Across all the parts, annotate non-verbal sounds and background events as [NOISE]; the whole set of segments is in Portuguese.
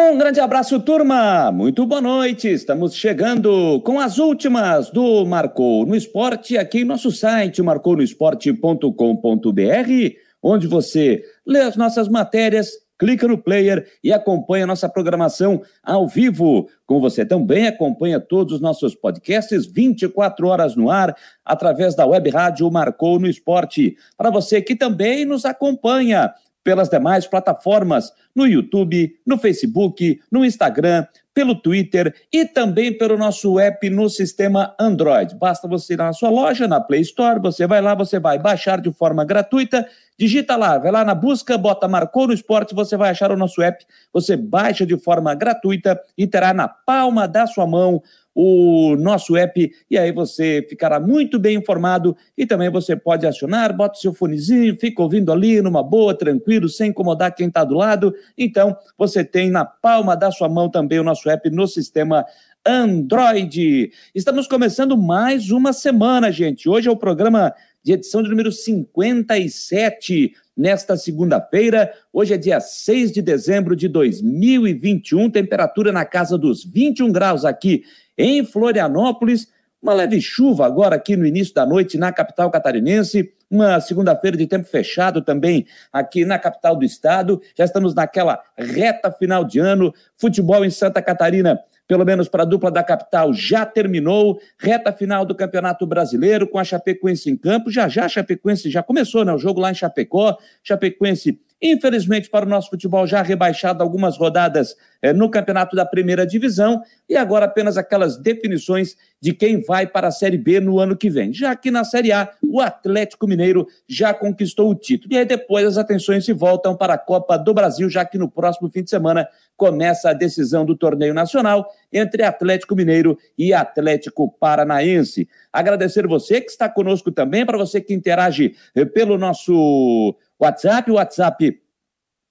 Um grande abraço, turma! Muito boa noite! Estamos chegando com as últimas do Marcou no Esporte aqui em nosso site, marconosport.com.br, onde você lê as nossas matérias, clica no player e acompanha nossa programação ao vivo. Com você também acompanha todos os nossos podcasts 24 horas no ar, através da web rádio Marcou no Esporte. Para você que também nos acompanha pelas demais plataformas, no YouTube, no Facebook, no Instagram, pelo Twitter e também pelo nosso app no sistema Android. Basta você ir na sua loja, na Play Store, você vai lá, você vai baixar de forma gratuita, digita lá, vai lá na busca, bota Marcou no Esporte, você vai achar o nosso app, você baixa de forma gratuita e terá na palma da sua mão o nosso app e aí você ficará muito bem informado e também você pode acionar, bota seu fonezinho, fica ouvindo ali numa boa, tranquilo, sem incomodar quem está do lado. Então, você tem na palma da sua mão também o nosso app no sistema Android. Estamos começando mais uma semana, gente. Hoje é o programa de edição de número 57 nesta segunda-feira. Hoje é dia 6 de dezembro de 2021, temperatura na casa dos 21 graus aqui em Florianópolis, uma leve chuva agora aqui no início da noite na capital catarinense, uma segunda-feira de tempo fechado também aqui na capital do estado. Já estamos naquela reta final de ano. Futebol em Santa Catarina, pelo menos para a dupla da capital, já terminou. Reta final do Campeonato Brasileiro com a Chapecoense em campo. Já já a Chapecoense já começou, né? O jogo lá em Chapecó. Chapecoense Infelizmente, para o nosso futebol já rebaixado algumas rodadas eh, no campeonato da primeira divisão, e agora apenas aquelas definições de quem vai para a Série B no ano que vem. Já que na Série A, o Atlético Mineiro já conquistou o título. E aí depois as atenções se voltam para a Copa do Brasil, já que no próximo fim de semana começa a decisão do torneio nacional entre Atlético Mineiro e Atlético Paranaense. Agradecer você que está conosco também, para você que interage eh, pelo nosso WhatsApp, o WhatsApp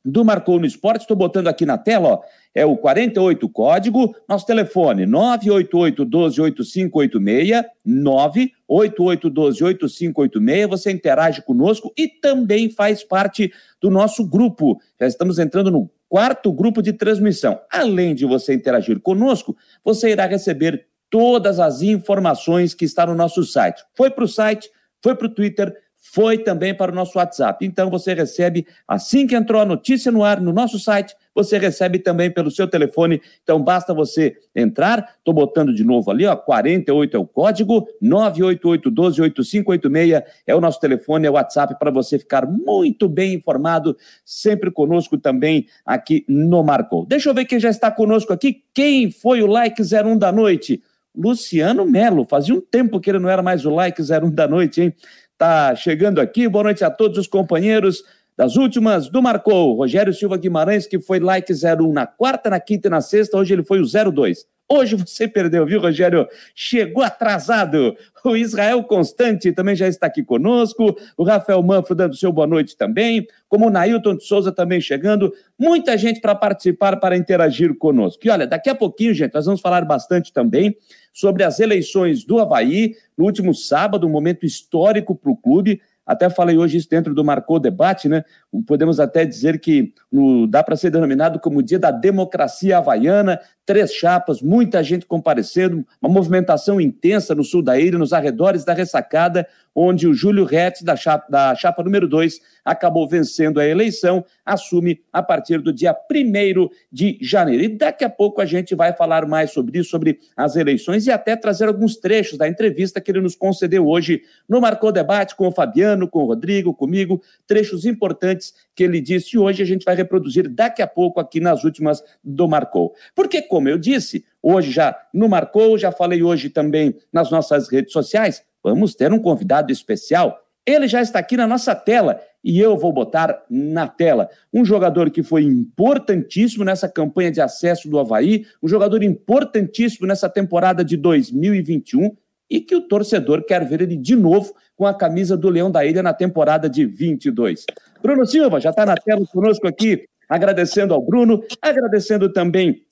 do Marcou no Esporte, estou botando aqui na tela, ó, é o 48 código, nosso telefone 988 12 8586, 988 12 8586, você interage conosco e também faz parte do nosso grupo. Já estamos entrando no quarto grupo de transmissão. Além de você interagir conosco, você irá receber todas as informações que estão no nosso site. Foi para o site, foi para o Twitter, foi também para o nosso WhatsApp. Então você recebe, assim que entrou a notícia no ar, no nosso site, você recebe também pelo seu telefone. Então basta você entrar, estou botando de novo ali, ó, 48 é o código, 988-12-8586 é o nosso telefone, é o WhatsApp para você ficar muito bem informado, sempre conosco também aqui no Marcou. Deixa eu ver quem já está conosco aqui. Quem foi o like 01 da noite? Luciano Melo. Fazia um tempo que ele não era mais o like 01 da noite, hein? Tá chegando aqui. Boa noite a todos os companheiros das últimas do Marcou. Rogério Silva Guimarães, que foi like 01 na quarta, na quinta e na sexta. Hoje ele foi o 02. Hoje você perdeu, viu, Rogério? Chegou atrasado. O Israel Constante também já está aqui conosco. O Rafael Manfro dando seu boa noite também. Como o Nailton de Souza também chegando. Muita gente para participar, para interagir conosco. E olha, daqui a pouquinho, gente, nós vamos falar bastante também sobre as eleições do Havaí, no último sábado, um momento histórico para o clube. Até falei hoje isso dentro do Marcou Debate, né? Podemos até dizer que no, dá para ser denominado como o dia da democracia havaiana, três chapas, muita gente comparecendo, uma movimentação intensa no sul da ilha, nos arredores da ressacada, onde o Júlio Retz, da chapa, da chapa número 2, acabou vencendo a eleição, assume a partir do dia 1 de janeiro. E daqui a pouco a gente vai falar mais sobre isso, sobre as eleições e até trazer alguns trechos da entrevista que ele nos concedeu hoje no Marcou Debate com o Fabiano, com o Rodrigo, comigo, trechos importantes que ele disse hoje a gente vai reproduzir daqui a pouco aqui nas últimas do Marcou. Porque, como eu disse, hoje já no Marcou, já falei hoje também nas nossas redes sociais, vamos ter um convidado especial. Ele já está aqui na nossa tela e eu vou botar na tela. Um jogador que foi importantíssimo nessa campanha de acesso do Havaí, um jogador importantíssimo nessa temporada de 2021 e que o torcedor quer ver ele de novo com a camisa do Leão da Ilha na temporada de 22. Bruno Silva já está na tela conosco aqui, agradecendo ao Bruno, agradecendo também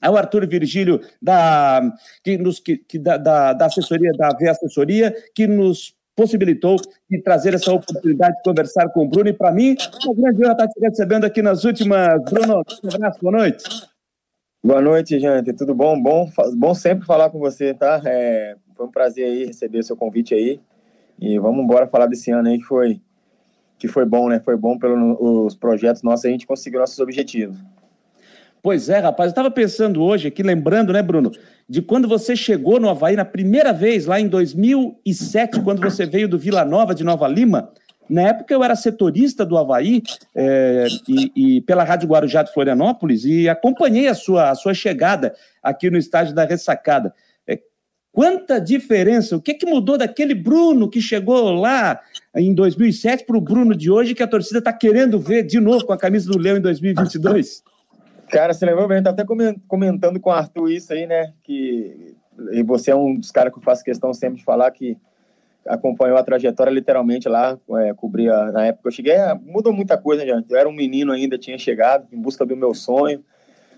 ao Arthur Virgílio da, que nos, que, que da, da, da, assessoria, da V Assessoria, que nos possibilitou de trazer essa oportunidade de conversar com o Bruno. E para mim, uma grande honra estar te recebendo aqui nas últimas. Bruno, um abraço, boa noite. Boa noite, gente. Tudo bom? Bom, bom sempre falar com você, tá? É, foi um prazer aí receber o seu convite aí. E vamos embora falar desse ano aí que foi que foi bom, né? Foi bom pelos projetos nossos, a gente conseguiu nossos objetivos. Pois é, rapaz, eu estava pensando hoje aqui, lembrando, né, Bruno, de quando você chegou no Havaí na primeira vez, lá em 2007, quando você veio do Vila Nova de Nova Lima. Na época eu era setorista do Havaí é, e, e, pela Rádio Guarujá de Florianópolis e acompanhei a sua, a sua chegada aqui no estádio da Ressacada. É, quanta diferença! O que, que mudou daquele Bruno que chegou lá em 2007 para o Bruno de hoje que a torcida está querendo ver de novo com a camisa do Leão em 2022? Cara, você lembrou bem, tá até comentando com o Arthur isso aí, né? Que e você é um dos caras que eu faço questão sempre de falar que acompanhou a trajetória literalmente lá, é, cobria na época que eu cheguei, é, mudou muita coisa, já. Eu era um menino ainda, tinha chegado em busca do meu sonho.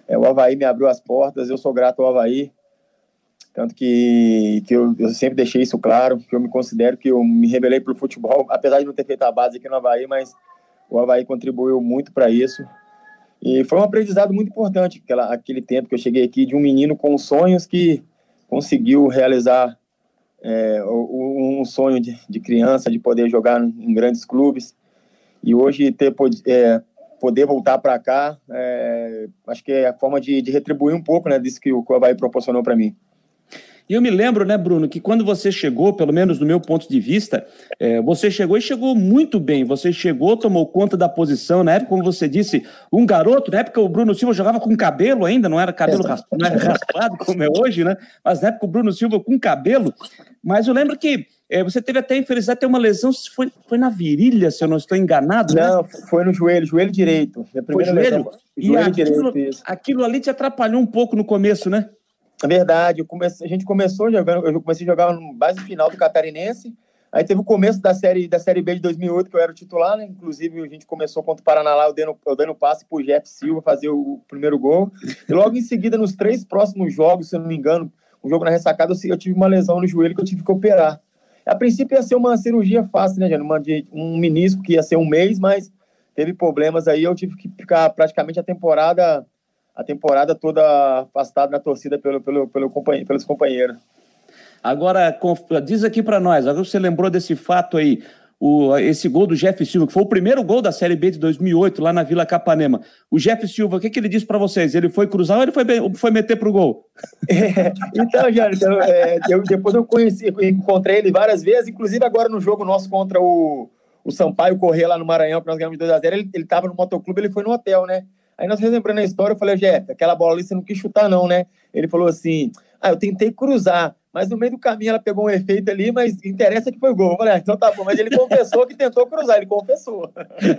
É, o Havaí me abriu as portas, eu sou grato ao Havaí. Tanto que, que eu, eu, sempre deixei isso claro, que eu me considero que eu me rebelei para o futebol, [LAUGHS] apesar de não ter feito a base aqui no Havaí, mas o Havaí contribuiu muito para isso. E foi um aprendizado muito importante, aquela, aquele tempo que eu cheguei aqui, de um menino com sonhos que conseguiu realizar é, um sonho de, de, criança, de poder jogar em grandes clubes. E hoje ter, é, poder voltar para cá, é, acho que é a forma de, de, retribuir um pouco né, disso que o Havaí proporcionou para mim. E eu me lembro, né, Bruno, que quando você chegou, pelo menos do meu ponto de vista, é, você chegou e chegou muito bem. Você chegou, tomou conta da posição. Na época, como você disse, um garoto, na época o Bruno Silva jogava com cabelo ainda, não era cabelo raspado, era raspado como é hoje, né? Mas na época o Bruno Silva com cabelo. Mas eu lembro que é, você teve até a infelicidade de ter uma lesão, foi, foi na virilha, se eu não estou enganado, né? Não, foi no joelho, joelho direito. foi joelho? Lesão, e joelho aquilo, direito, aquilo ali te atrapalhou um pouco no começo, né? É verdade, comecei, a gente começou jogando, eu comecei a jogar no base final do Catarinense, aí teve o começo da série, da série B de 2008, que eu era o titular, né? Inclusive, a gente começou contra o Paraná lá, eu dando, eu dando passe pro Jeff Silva fazer o primeiro gol. E logo em seguida, nos três próximos jogos, se eu não me engano, um jogo na ressacada, eu tive uma lesão no joelho que eu tive que operar. A princípio ia ser uma cirurgia fácil, né, Jânio? Um menisco que ia ser um mês, mas teve problemas aí, eu tive que ficar praticamente a temporada a temporada toda afastado na torcida pelo, pelo, pelo companheiro, pelos companheiros. Agora, diz aqui para nós, agora você lembrou desse fato aí, o, esse gol do Jeff Silva, que foi o primeiro gol da Série B de 2008, lá na Vila Capanema. O Jeff Silva, o que, que ele disse para vocês? Ele foi cruzar ou ele foi, foi meter pro gol? É, [LAUGHS] então, Jário, então, é, eu, depois eu conheci, encontrei ele várias vezes, inclusive agora no jogo nosso contra o, o Sampaio Correr lá no Maranhão, que nós ganhamos de 2x0, ele, ele tava no motoclube, ele foi no hotel, né? Aí nós relembrando a história, eu falei, Jeff, aquela bola ali você não quis chutar, não, né? Ele falou assim: ah, eu tentei cruzar, mas no meio do caminho ela pegou um efeito ali, mas interessa que foi gol. Eu falei, ah, então tá bom, mas ele [LAUGHS] confessou que tentou cruzar, ele confessou.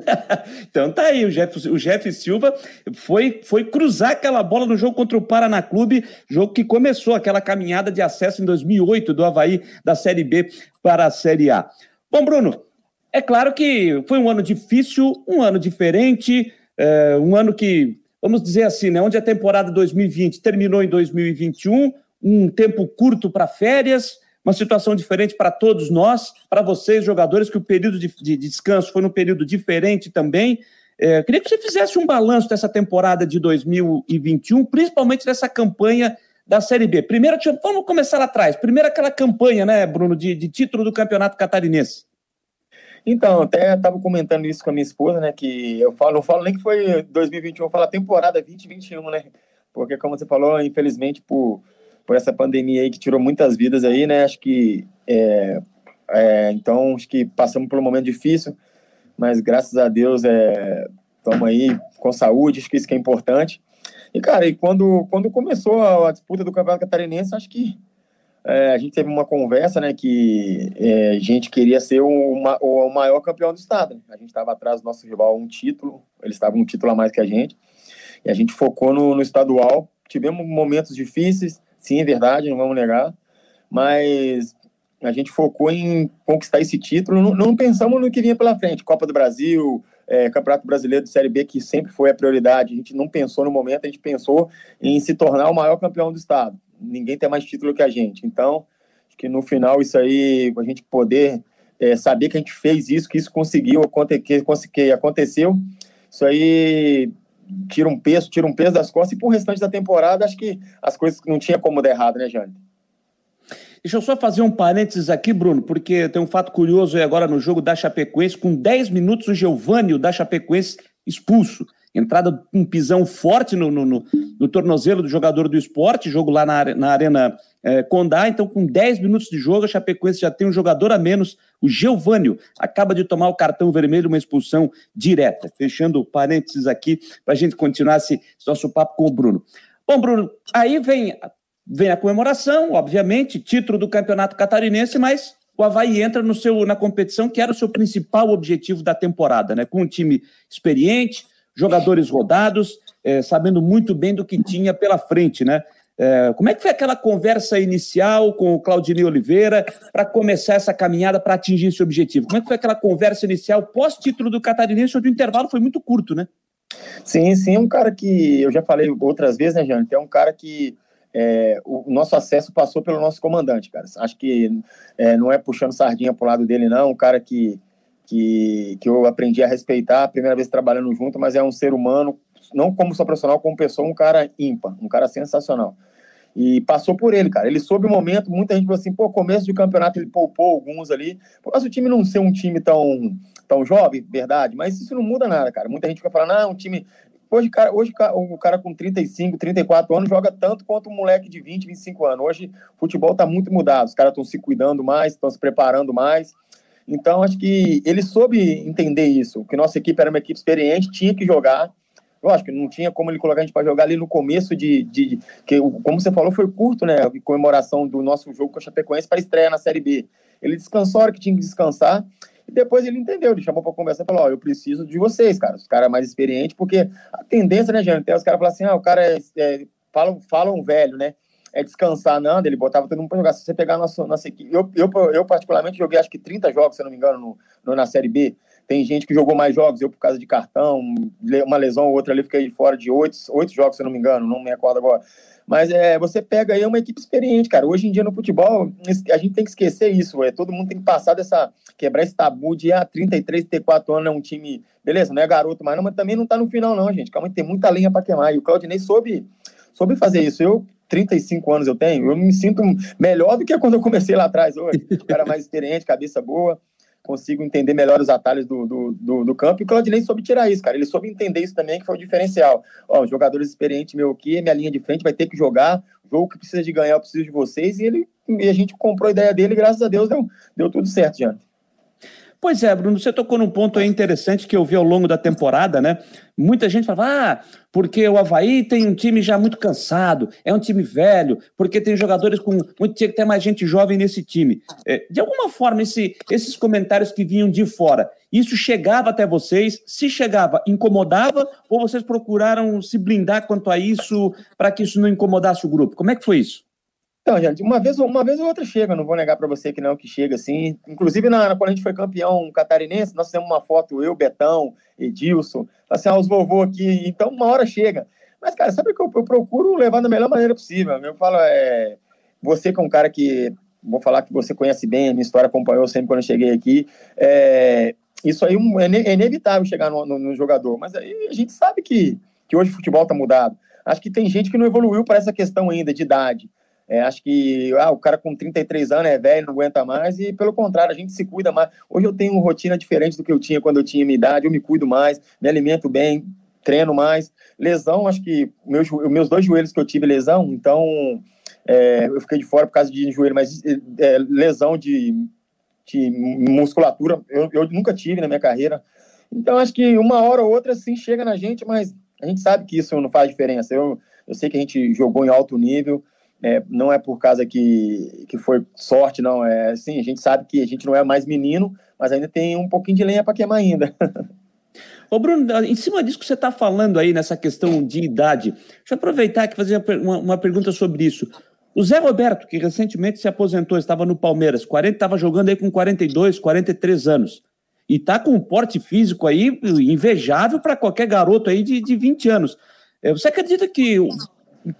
[LAUGHS] então tá aí, o Jeff, o Jeff Silva foi, foi cruzar aquela bola no jogo contra o Paraná Clube, jogo que começou aquela caminhada de acesso em 2008 do Havaí da Série B para a Série A. Bom, Bruno, é claro que foi um ano difícil, um ano diferente, é, um ano que, vamos dizer assim, né, onde a temporada 2020 terminou em 2021, um tempo curto para férias, uma situação diferente para todos nós, para vocês, jogadores, que o período de, de, de descanso foi um período diferente também. É, queria que você fizesse um balanço dessa temporada de 2021, principalmente dessa campanha da Série B. Primeiro, vamos começar lá atrás. Primeiro, aquela campanha, né, Bruno, de, de título do Campeonato Catarinense. Então, até estava comentando isso com a minha esposa, né? Que eu falo, não falo nem que foi 2021, eu falo a temporada 2021, né? Porque, como você falou, infelizmente, por, por essa pandemia aí que tirou muitas vidas aí, né? Acho que. É, é, então, acho que passamos por um momento difícil, mas graças a Deus estamos é, aí com saúde, acho que isso que é importante. E, cara, e quando, quando começou a, a disputa do Campeonato Catarinense, acho que é, a gente teve uma conversa, né, que é, a gente queria ser o, maior campeão do estado. Né? A gente estava atrás do nosso rival um título, eles estavam um título a mais que a gente, e a gente focou no, no estadual. Tivemos momentos difíceis, sim, é verdade, não vamos negar, mas a gente focou em conquistar esse título. Não, não pensamos no que vinha pela frente, Copa do Brasil, é, Campeonato Brasileiro de Série B, que sempre foi a prioridade. A gente não pensou no momento, a gente pensou em se tornar o maior campeão do estado ninguém tem mais título que a gente. Então, acho que no final isso aí, a gente poder é, saber que a gente fez isso, que isso conseguiu, que, que aconteceu, isso aí tira um peso, tira um peso das costas, e pro restante da temporada, acho que as coisas não tinha como dar errado, né, Jane? Deixa eu só fazer um parênteses aqui, Bruno, porque tem um fato curioso aí agora no jogo da Chapecoense. Com 10 minutos, o Giovanni, o da Chapecoense, expulso. Entrada um pisão forte no, no, no, no tornozelo do jogador do esporte, jogo lá na, na Arena é, Condá. Então, com 10 minutos de jogo, a Chapecoense já tem um jogador a menos. O Giovanni acaba de tomar o cartão vermelho, uma expulsão direta. Fechando parênteses aqui, para a gente continuar esse, esse nosso papo com o Bruno. Bom, Bruno, aí vem Vem a comemoração, obviamente, título do campeonato catarinense, mas o Havaí entra no seu, na competição, que era o seu principal objetivo da temporada, né? Com um time experiente, jogadores rodados, é, sabendo muito bem do que tinha pela frente, né? É, como é que foi aquela conversa inicial com o Claudinei Oliveira para começar essa caminhada para atingir esse objetivo? Como é que foi aquela conversa inicial pós-título do Catarinense, onde o intervalo foi muito curto, né? Sim, sim, um cara que eu já falei outras vezes, né, Jânio? É um cara que é, o nosso acesso passou pelo nosso comandante, cara. Acho que é, não é puxando sardinha pro lado dele, não. Um cara que, que, que eu aprendi a respeitar, a primeira vez trabalhando junto, mas é um ser humano, não como só profissional, como pessoa, um cara ímpar, um cara sensacional. E passou por ele, cara. Ele soube o momento, muita gente falou assim, pô, começo de campeonato ele poupou alguns ali. Mas o time não ser um time tão, tão jovem, verdade, mas isso não muda nada, cara. Muita gente fica falando, ah, um time Hoje, cara, hoje o cara com 35, 34 anos joga tanto quanto um moleque de 20, 25 anos. Hoje o futebol está muito mudado, os caras estão se cuidando mais, estão se preparando mais. Então, acho que ele soube entender isso, que nossa equipe era uma equipe experiente, tinha que jogar. Lógico, não tinha como ele colocar a gente para jogar ali no começo de, de, que como você falou, foi curto, né? A comemoração do nosso jogo com a Chapecoense para estreia na Série B. Ele descansou a hora que tinha que descansar e depois ele entendeu, ele chamou para conversar falou: Ó, eu preciso de vocês, cara, os caras mais experientes, porque a tendência, né, Jânio, tem os caras falam assim: ah, o cara é, é, falam, falam velho, né? É descansar, não, ele botava todo mundo para jogar. Se você pegar nossa, nossa equipe, eu, eu, eu, particularmente joguei acho que 30 jogos, se não me engano, no, no, na Série B. Tem gente que jogou mais jogos, eu por causa de cartão, uma lesão ou outra ali, fiquei fora de oito, oito jogos, se não me engano, não me recordo agora. Mas é, você pega aí uma equipe experiente, cara. Hoje em dia no futebol, a gente tem que esquecer isso. É, todo mundo tem que passar dessa. quebrar esse tabu de ah, 33, 34 anos é um time. Beleza, não é garoto mais, não, mas também não tá no final, não, gente. Calma, tem muita linha para queimar. E o Claudinei soube, soube fazer isso. Eu, 35 anos eu tenho, eu me sinto melhor do que quando eu comecei lá atrás hoje. O [LAUGHS] cara mais experiente, cabeça boa consigo entender melhor os atalhos do, do, do, do, campo. E o Claudinei soube tirar isso, cara. Ele soube entender isso também, que foi o diferencial. Ó, jogadores experientes meu aqui, minha linha de frente vai ter que jogar. Jogo que precisa de ganhar, eu preciso de vocês. E ele e a gente comprou a ideia dele e graças a Deus deu, deu tudo certo, Jean. Pois é, Bruno, você tocou num ponto interessante que eu vi ao longo da temporada, né? Muita gente falava, ah, porque o Havaí tem um time já muito cansado, é um time velho, porque tem jogadores com. Muito, tinha que ter mais gente jovem nesse time. É, de alguma forma, esse, esses comentários que vinham de fora, isso chegava até vocês? Se chegava, incomodava? Ou vocês procuraram se blindar quanto a isso para que isso não incomodasse o grupo? Como é que foi isso? Então, gente, uma vez, uma vez ou outra chega, não vou negar para você que não, que chega assim. Inclusive, na, quando a gente foi campeão catarinense, nós temos uma foto, eu, Betão, Edilson, assim, ah, os vovô aqui, então uma hora chega. Mas, cara, sabe que eu, eu procuro levar da melhor maneira possível. Eu falo, é, você que é um cara que, vou falar que você conhece bem, a minha história acompanhou sempre quando eu cheguei aqui, é, isso aí é, é inevitável chegar no, no, no, jogador, mas aí a gente sabe que, que hoje o futebol tá mudado. Acho que tem gente que não evoluiu para essa questão ainda de idade. É, acho que ah, o cara com 33 anos é velho, não aguenta mais, e pelo contrário, a gente se cuida mais. Hoje eu tenho uma rotina diferente do que eu tinha quando eu tinha minha idade, eu me cuido mais, me alimento bem, treino mais. Lesão, acho que meus, meus dois joelhos que eu tive lesão, então é, eu fiquei de fora por causa de joelho, mas é, lesão de, de musculatura eu, eu nunca tive na minha carreira. Então acho que uma hora ou outra sim chega na gente, mas a gente sabe que isso não faz diferença. Eu, eu sei que a gente jogou em alto nível, é, não é por causa que, que foi sorte, não. É assim, a gente sabe que a gente não é mais menino, mas ainda tem um pouquinho de lenha para queimar ainda. [LAUGHS] Ô Bruno, em cima disso que você está falando aí, nessa questão de idade, deixa eu aproveitar e fazer uma, uma, pergunta sobre isso. O Zé Roberto, que recentemente se aposentou, estava no Palmeiras, 40, estava jogando aí com 42, 43 anos. E está com um porte físico aí invejável para qualquer garoto aí de, de 20 anos. É, você acredita que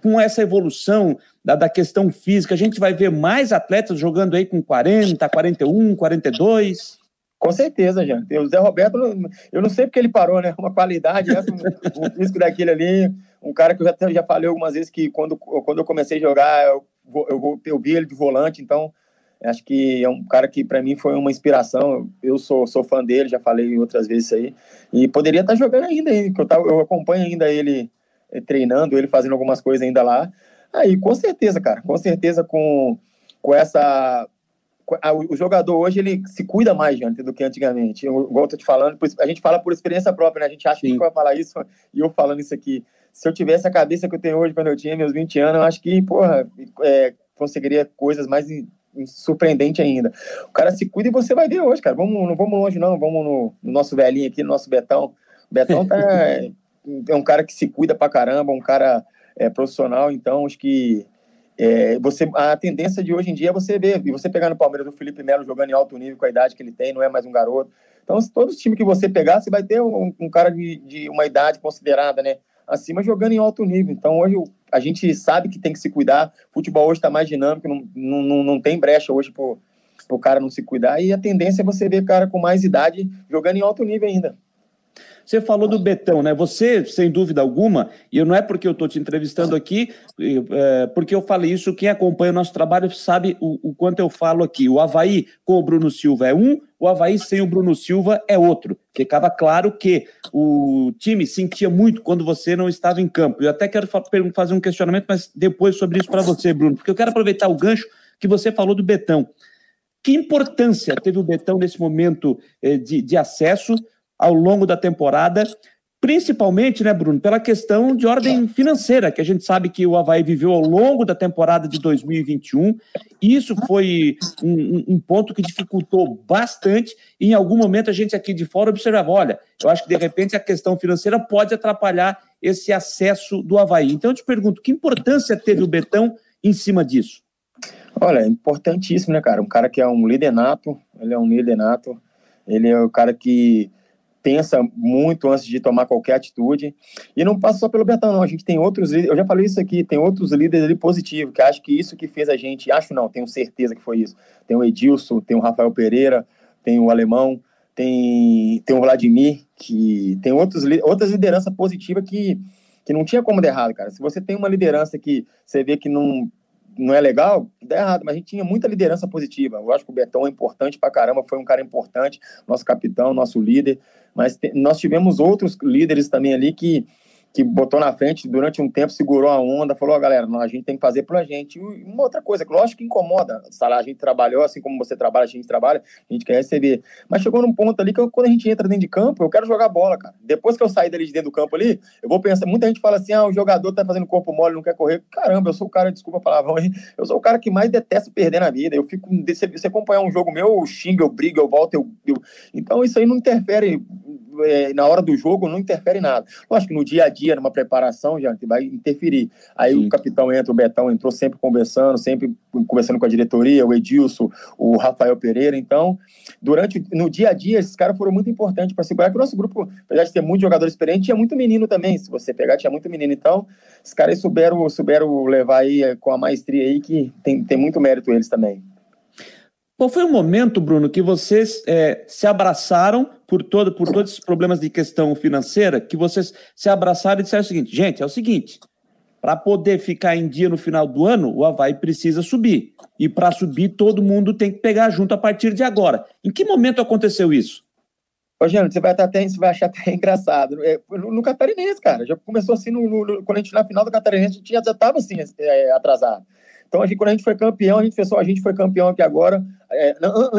com essa evolução da, da questão física, a gente vai ver mais atletas jogando aí com 40, 41, 42? Com certeza, gente. O Zé Roberto, eu não sei porque ele parou, né? Uma qualidade, né? um, um físico daquele ali, um cara que eu já, já falei algumas vezes que quando, quando eu comecei a jogar, eu, eu, eu vi ele de volante, então acho que é um cara que para mim foi uma inspiração. Eu sou, sou fã dele, já falei outras vezes aí. E poderia estar tá jogando ainda, que eu, eu acompanho ainda ele treinando, ele fazendo algumas coisas ainda lá. Aí, com certeza, cara, com certeza com, com essa o jogador hoje ele se cuida mais gente, do que antigamente. Eu, igual eu tô te falando, a gente fala por experiência própria, né? A gente acha Sim. que vai falar isso e eu falando isso aqui. Se eu tivesse a cabeça que eu tenho hoje quando eu tinha meus 20 anos, eu acho que, porra, é, conseguiria coisas mais surpreendentes ainda. O cara se cuida e você vai ver hoje, cara. Vamos, não vamos longe, não. Vamos no, no nosso velhinho aqui, no nosso Betão. Betão tá, [LAUGHS] é, um cara que se cuida pra caramba, um cara é, profissional, então acho que é, você, a tendência de hoje em dia é você ver, e você pegar no Palmeiras o Felipe Melo jogando em alto nível com a idade que ele tem, não é mais um garoto. Então, todos os times que você pegar, você vai ter um, um cara de, de, uma idade considerada, né? Acima jogando em alto nível. Então, hoje a gente sabe que tem que se cuidar. O futebol hoje está mais dinâmico, não, não, não tem brecha hoje para o cara não se cuidar. E a tendência é você ver cara com mais idade jogando em alto nível ainda. Você falou do Betão, né? Você, sem dúvida alguma, e não é porque eu estou te entrevistando aqui, é, porque eu falei isso, quem acompanha o nosso trabalho sabe o, o, quanto eu falo aqui. O Havaí com o Bruno Silva é um, o Havaí sem o Bruno Silva é outro. Ficava claro que o time sentia muito quando você não estava em campo. Eu até quero fazer um questionamento, mas depois sobre isso para você, Bruno, porque eu quero aproveitar o gancho que você falou do Betão. Que importância teve o Betão nesse momento eh, de, de acesso? Ao longo da temporada, principalmente, né, Bruno, pela questão de ordem financeira, que a gente sabe que o Havaí viveu ao longo da temporada de 2021. Isso foi um, um, ponto que dificultou bastante. E em algum momento a gente aqui de fora observava: olha, eu acho que de repente a questão financeira pode atrapalhar esse acesso do Havaí. Então eu te pergunto: que importância teve o Betão em cima disso? Olha, é importantíssimo, né, cara? Um cara que é um líder nato, ele é um líder nato, ele é o cara que pensa muito antes de tomar qualquer atitude. E não passa só pelo Betão, não. A gente tem outros líderes, eu já falei isso aqui, tem outros líderes ali positivos, que acho que isso que fez a gente, acho não, tenho certeza que foi isso. Tem o Edilson, tem o Rafael Pereira, tem o Alemão, tem, tem o Vladimir, que tem outros, outras lideranças positivas que, que não tinha como dar errado, cara. Se você tem uma liderança que você vê que não não é legal, dá errado, mas a gente tinha muita liderança positiva. Eu acho que o Betão é importante pra caramba, foi um cara importante, nosso capitão, nosso líder, mas nós tivemos outros líderes também ali que que botou na frente durante um tempo, segurou a onda, falou, oh, galera, a gente tem que fazer pela gente. E uma outra coisa, que lógico que incomoda, a gente trabalhou, assim como você trabalha, a gente trabalha, a gente quer receber. Mas chegou num ponto ali que quando a gente entra dentro de campo, eu quero jogar bola, cara. Depois que eu sair dali de dentro do campo ali, eu vou pensar, muita gente fala assim, ah, o jogador tá fazendo corpo mole, não quer correr. Caramba, eu sou o cara, desculpa a palavra aí, eu sou o cara que mais detesta perder na vida. Eu fico, se você acompanhar um jogo meu, eu xingo, eu brigo, eu volto, eu, eu... Então isso aí não interfere é, na hora do jogo não interfere nada. Lógico que no dia a dia, numa preparação, já vai interferir. Aí Sim. o capitão entra, o Betão entrou sempre conversando, sempre conversando com a diretoria, o Edilson, o Rafael Pereira. Então, durante no dia a dia, esses caras foram muito importantes para segurar que o nosso grupo, apesar de ter muito jogador experiente, tinha muito menino também. Se você pegar, tinha muito menino. Então, esses caras souberam, souberam levar aí é, com a maestria aí, que tem, tem muito mérito eles também. Qual foi o momento, Bruno, que vocês é, se abraçaram por, todo, por todos esses problemas de questão financeira, que vocês se abraçaram e disseram o seguinte: gente, é o seguinte, para poder ficar em dia no final do ano, o Havaí precisa subir. E para subir, todo mundo tem que pegar junto a partir de agora. Em que momento aconteceu isso? Ô, Jânio, você vai, até, você vai achar até [LAUGHS] engraçado. É, no, no, Catarinense, cara. Já começou assim, no, no, quando a gente na final do Catarinense, a gente já estava assim, é, atrasado. Então, a gente, quando a gente foi campeão, a gente só, a gente foi campeão aqui agora, é,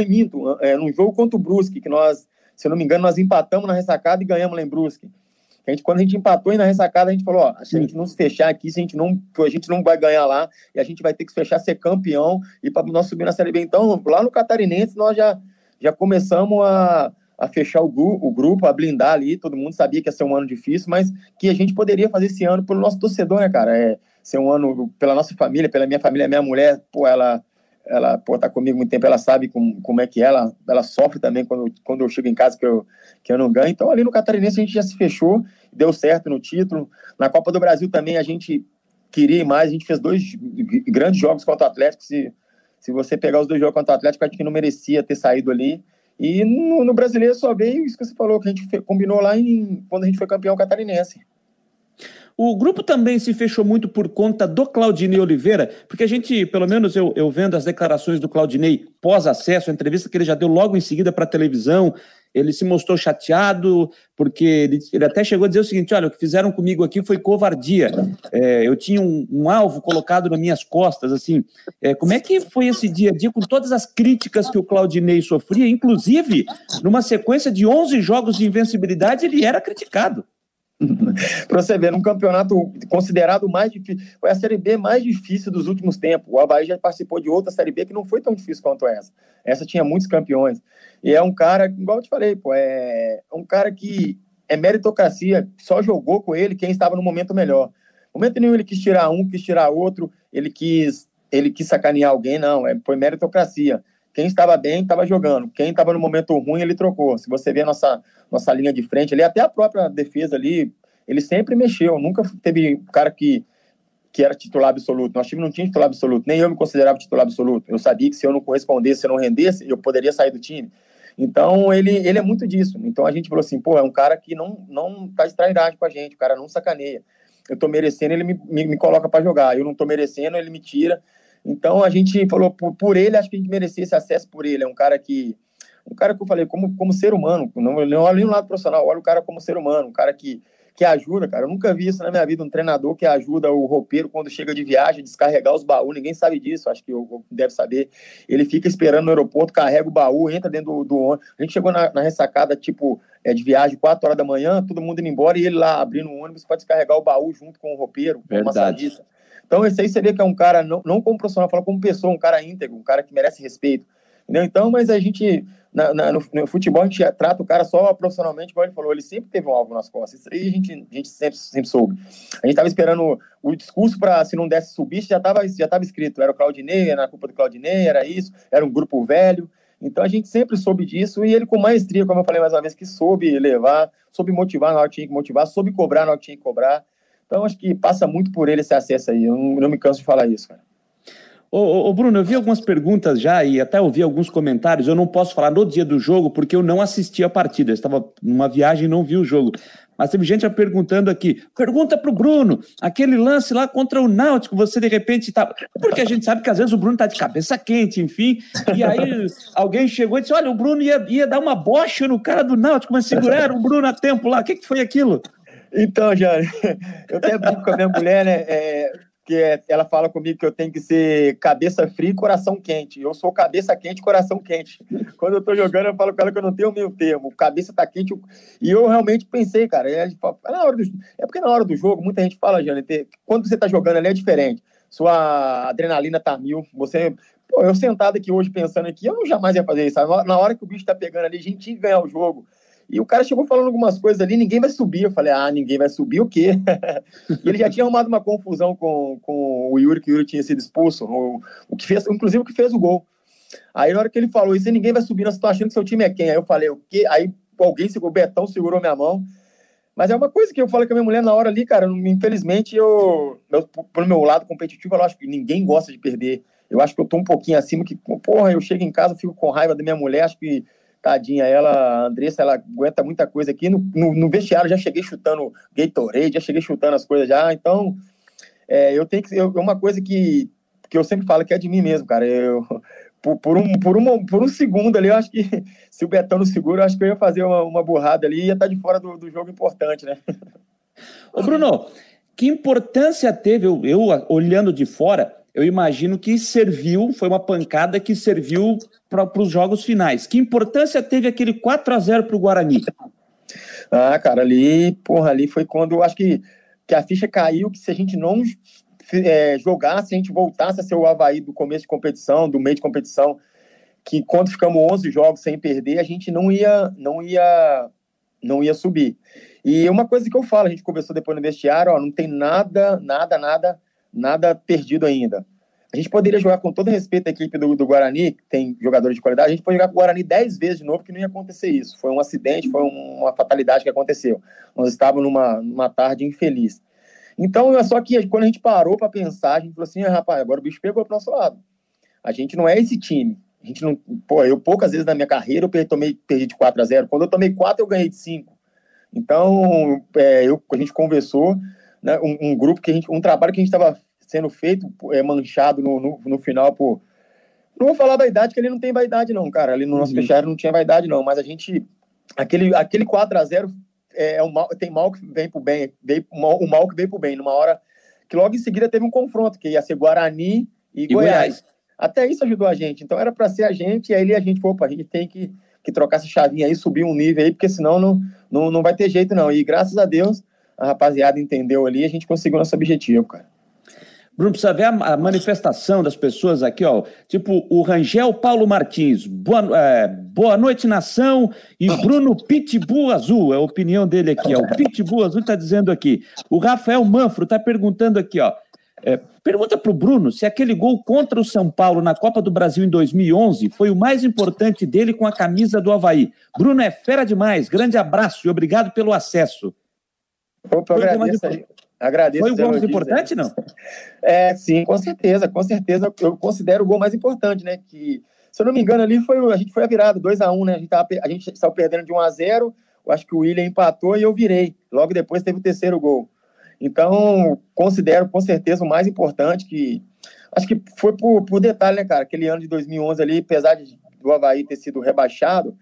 minto, é, num jogo contra o Brusque, que nós, se eu não me engano, nós empatamos na ressacada e ganhamos lá em Brusque. A gente, quando a gente empatou e na ressacada, a gente falou: ó, se a gente não se fechar aqui, se a gente não, a gente não vai ganhar lá, e a gente vai ter que se fechar, ser campeão e para nós subir na Série B. Então, lá no Catarinense, nós já, já começamos a, a fechar o, o grupo, a blindar ali. Todo mundo sabia que ia ser um ano difícil, mas que a gente poderia fazer esse ano pelo nosso torcedor, né, cara? É, ser um ano pela nossa família, pela minha família, minha mulher, pô, ela ela pô, tá comigo muito tempo, ela sabe como, como é que é, ela, ela sofre também quando, quando eu chego em casa que eu, que eu não ganho. Então, ali no Catarinense a gente já se fechou, deu certo no título. Na Copa do Brasil também a gente queria mais, a gente fez dois grandes jogos contra o Atlético. Se, se você pegar os dois jogos contra o Atlético, a gente não merecia ter saído ali. E no, no brasileiro só veio isso que você falou, que a gente combinou lá em, quando a gente foi campeão catarinense. O grupo também se fechou muito por conta do Claudinei Oliveira, porque a gente, pelo menos eu, eu vendo as declarações do Claudinei pós-acesso, a entrevista que ele já deu logo em seguida para a televisão, ele se mostrou chateado, porque ele, ele, até chegou a dizer o seguinte: olha, o que fizeram comigo aqui foi covardia. É, eu tinha um, um, alvo colocado nas minhas costas, assim. É, como é que foi esse dia a dia com todas as críticas que o Claudinei sofria? Inclusive, numa sequência de 11 jogos de invencibilidade, ele era criticado. [LAUGHS] para você ver, num campeonato considerado mais difícil, foi a Série B mais difícil dos últimos tempos. O Havaí já participou de outra Série B que não foi tão difícil quanto essa. Essa tinha muitos campeões. E é um cara, igual eu te falei, pô, é um cara que é meritocracia, só jogou com ele quem estava no momento melhor. No momento nenhum ele quis tirar um, quis tirar outro, ele quis, ele quis sacanear alguém, não, é, foi meritocracia. Quem estava bem, estava jogando. Quem estava no momento ruim, ele trocou. Se você vê a nossa, nossa linha de frente ali, até a própria defesa ali, ele sempre mexeu. Nunca teve cara que, que era titular absoluto. Nosso time não tinha titular absoluto. Nem eu me considerava titular absoluto. Eu sabia que se eu não correspondesse, se eu não rendesse, eu poderia sair do time. Então, ele, ele é muito disso. Então, a gente falou assim, pô, é um cara que não, não tá de trairagem com a gente, o cara não sacaneia. Eu tô merecendo, ele me, me, me coloca para jogar. Eu não tô merecendo, ele me tira. Então a gente falou por, por ele, acho que a gente merecia esse acesso por ele. É um cara que um cara que eu falei como, como ser humano, não, não olha nem o lado profissional, olha o cara como ser humano, um cara que, que ajuda, cara. Eu nunca vi isso na minha vida, um treinador que ajuda o roupeiro quando chega de viagem, descarregar os baús, ninguém sabe disso, acho que eu, deve saber. Ele fica esperando no aeroporto, carrega o baú, entra dentro do, do ônibus. A gente chegou na, na ressacada, tipo, é, de viagem, 4 horas da manhã, todo mundo indo embora e ele lá abrindo o ônibus para descarregar o baú junto com o roupeiro, com o massagista. Então, esse aí vê que é um cara, não, não como profissional, fala como pessoa, um cara íntegro, um cara que merece respeito. Entendeu? Então, mas a gente, na, na, no, no, futebol, a gente trata o cara só profissionalmente, como ele falou, ele sempre teve um alvo nas costas. Isso aí a gente, a gente sempre, sempre soube. A gente estava esperando o discurso para, se não desse subir, já estava já tava escrito. Era o Claudinei, era a culpa do Claudinei, era isso, era um grupo velho. Então a gente sempre soube disso e ele com maestria, como eu falei mais uma vez, que soube levar, soube motivar na hora que tinha que motivar, soube cobrar na hora que tinha que cobrar. Então, acho que passa muito por ele esse acesso aí. Eu não, não me canso de falar isso, cara. Ô, ô, Bruno, eu vi algumas perguntas já e até ouvi alguns comentários. Eu não posso falar no dia do jogo porque eu não assisti a partida. Eu estava numa viagem e não vi o jogo. Mas teve gente perguntando aqui. Pergunta para o Bruno, aquele lance lá contra o Náutico, você de repente está. Porque a gente sabe que às vezes o Bruno está de cabeça quente, enfim. E aí alguém chegou e disse: Olha, o Bruno ia, ia dar uma bocha no cara do Náutico, mas seguraram o Bruno a tempo lá. O que, que foi aquilo? Então, Jane, [LAUGHS] eu até brinco com a minha mulher, né? É, que é, ela fala comigo que eu tenho que ser cabeça fria e coração quente. Eu sou cabeça quente coração quente. Quando eu tô jogando, eu falo com ela que eu não tenho meu termo. Cabeça tá quente. E eu realmente pensei, cara. É, na hora do, é porque na hora do jogo, muita gente fala, Jane, quando você tá jogando ali é diferente. Sua adrenalina tá mil. Você. Pô, eu sentado aqui hoje pensando aqui, eu jamais ia fazer isso. Na hora que o bicho tá pegando ali, a gente tinha ganhar o jogo. E o cara chegou falando algumas coisas ali, ninguém vai subir. Eu falei, ah, ninguém vai subir o quê? [LAUGHS] e ele já tinha arrumado uma confusão com, com o Yuri, que o Yuri tinha sido expulso, o, o que fez, inclusive o que fez o gol. Aí na hora que ele falou isso, ninguém vai subir, nós estamos achando que seu time é quem? Aí eu falei, o quê? Aí alguém segurou, o Betão segurou minha mão. Mas é uma coisa que eu falo com a minha mulher na hora ali, cara, infelizmente eu, eu pro meu lado competitivo, eu acho que ninguém gosta de perder. Eu acho que eu tô um pouquinho acima, que, porra, eu chego em casa, fico com raiva da minha mulher, acho que tadinha, ela, a Andressa, ela aguenta muita coisa aqui. No, no, no, vestiário já cheguei chutando Gatorade, já cheguei chutando as coisas já. Então, é, eu tenho que. É uma coisa que, que eu sempre falo que é de mim mesmo, cara. Eu, por, por, um, por, uma, por um segundo ali, eu acho que [LAUGHS] se o Betão não segura, eu acho que eu ia fazer uma, uma burrada ali e ia estar de fora do, do jogo importante, né? Ô, Bruno, que importância teve, eu, eu olhando de fora, eu imagino que serviu, foi uma pancada que serviu para os jogos finais. Que importância teve aquele 4 a 0 para o Guarani? Ah, cara, ali, porra, ali foi quando acho que, que a ficha caiu, que se a gente não é, jogasse, a gente voltasse a ser o Havaí do começo de competição, do meio de competição, que quando ficamos 11 jogos sem perder, a gente não ia, não ia, não ia subir. E uma coisa que eu falo, a gente conversou depois no vestiário, ó, não tem nada, nada, nada nada perdido ainda. A gente poderia jogar com todo respeito à equipe do, do Guarani, que tem jogadores de qualidade, a gente pode jogar com o Guarani dez vezes de novo, que não ia acontecer isso. Foi um acidente, foi uma fatalidade que aconteceu. Nós estávamos numa, numa tarde infeliz. Então, é só que quando a gente parou para pensar, a gente falou assim: ah, rapaz, agora o bicho pegou para o nosso lado. A gente não é esse time. A gente não, pô, eu poucas vezes na minha carreira eu perdi, tomei, perdi de 4 a 0. Quando eu tomei 4, eu ganhei de 5. Então, é, eu, a gente conversou, né, um, um, grupo que a gente, um trabalho que a gente estava sendo feito é, manchado no, no, no, final por. Não vou falar vaidade, que ele não tem vaidade, não, cara. Ali no nosso uhum. vestiário não tinha vaidade, não. Mas a gente. Aquele, aquele 4 a 0 é, é o mal, tem mal que vem pro bem, vem, o mal que vem pro bem. Numa hora que logo em seguida teve um confronto, que ia ser Guarani e, e Goiás. Goiás. Até isso ajudou a gente. Então era para ser a gente, e aí a gente, opa, a gente tem que, que trocar essa chavinha aí, subir um nível aí, porque senão não, não, não vai ter jeito, não. E graças a Deus, a rapaziada entendeu ali e a gente conseguiu nosso objetivo, cara. Bruno, precisa ver a, a, manifestação das pessoas aqui, ó. Tipo, o Rangel Paulo Martins. Boa, é, boa noite, nação. E Bruno Pitbull Azul, é a opinião dele aqui, ó. O Pitbull Azul está dizendo aqui. O Rafael Manfro está perguntando aqui, ó. É, pergunta para o Bruno se aquele gol contra o São Paulo na Copa do Brasil em 2011 foi o mais importante dele com a camisa do Havaí. Bruno é fera demais, grande abraço e obrigado pelo acesso. Opa, eu agradeço, agradeço foi o gol mais importante, não? [LAUGHS] É, sim, com certeza, com certeza. Eu considero o gol mais importante, né? Que, se eu não me engano, ali foi, a gente foi a virada, 2x1, um, né? A gente, tava, a gente saiu perdendo de 1 a 0 eu acho que o William empatou e eu virei. Logo depois teve o terceiro gol. Então, considero com certeza o mais importante que. Acho que foi por, por detalhe, né, cara? Aquele ano de 2011 ali, apesar de, do Havaí ter sido rebaixado,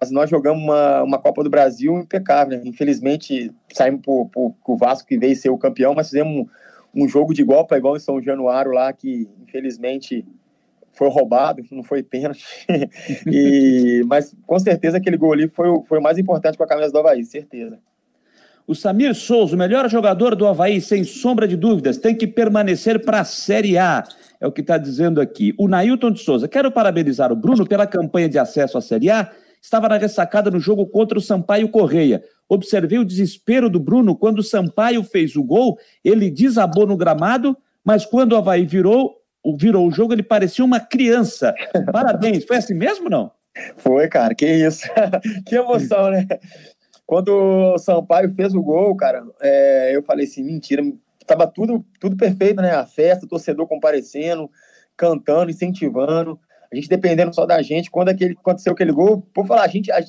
mas nós jogamos uma, uma Copa do Brasil impecável. Né? Infelizmente, saímos por, por, o Vasco que veio ser o campeão, mas fizemos um, um jogo de igual para igual em São Januário lá, que infelizmente foi roubado, não foi pênalti. [LAUGHS] e, mas com certeza aquele gol ali foi, foi o mais importante com a camisa do Havaí, certeza. O Samir Souza, o melhor jogador do Havaí, sem sombra de dúvidas, tem que permanecer para a Série A. É o que está dizendo aqui. O Nailton de Souza, quero parabenizar o Bruno pela campanha de acesso à Série A. Estava na ressacada no jogo contra o Sampaio Correia. Observei o desespero do Bruno quando o Sampaio fez o gol. Ele desabou no gramado, mas quando o Havaí virou, virou o jogo, ele parecia uma criança. [LAUGHS] Parabéns. Foi assim mesmo não? Foi, cara. Que isso. [LAUGHS] que emoção, né? Quando o Sampaio fez o gol, cara, é, eu falei assim, mentira, tava tudo, tudo perfeito, né? A festa, o torcedor comparecendo, cantando, incentivando, a gente dependendo só da gente. Quando aquele, aconteceu aquele gol, por falar, a gente, a,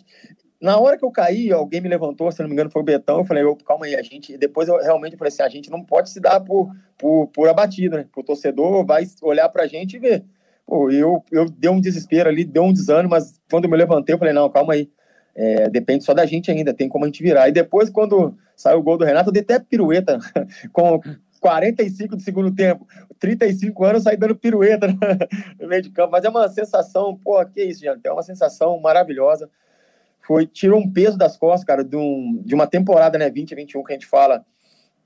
na hora que eu caí, alguém me levantou, se não me engano foi o Betão, eu falei, calma aí, a gente, depois eu realmente falei assim, a gente não pode se dar por, por, por abatido, né? O torcedor vai olhar pra gente e ver. Pô, eu, eu dei um desespero ali, deu um desânimo, mas quando eu me levantei, eu falei, não, calma aí, é, depende só da gente ainda, tem como a gente virar. E depois, quando saiu o gol do Renato, eu dei até pirueta [LAUGHS] com 45 do segundo tempo. 35 anos, saí dando pirueta [LAUGHS] no meio de campo. Mas é uma sensação, pô, que isso, gente? É uma sensação maravilhosa. Foi, tirou um peso das costas, cara, de, um, de uma temporada, né, 20 21, que a gente fala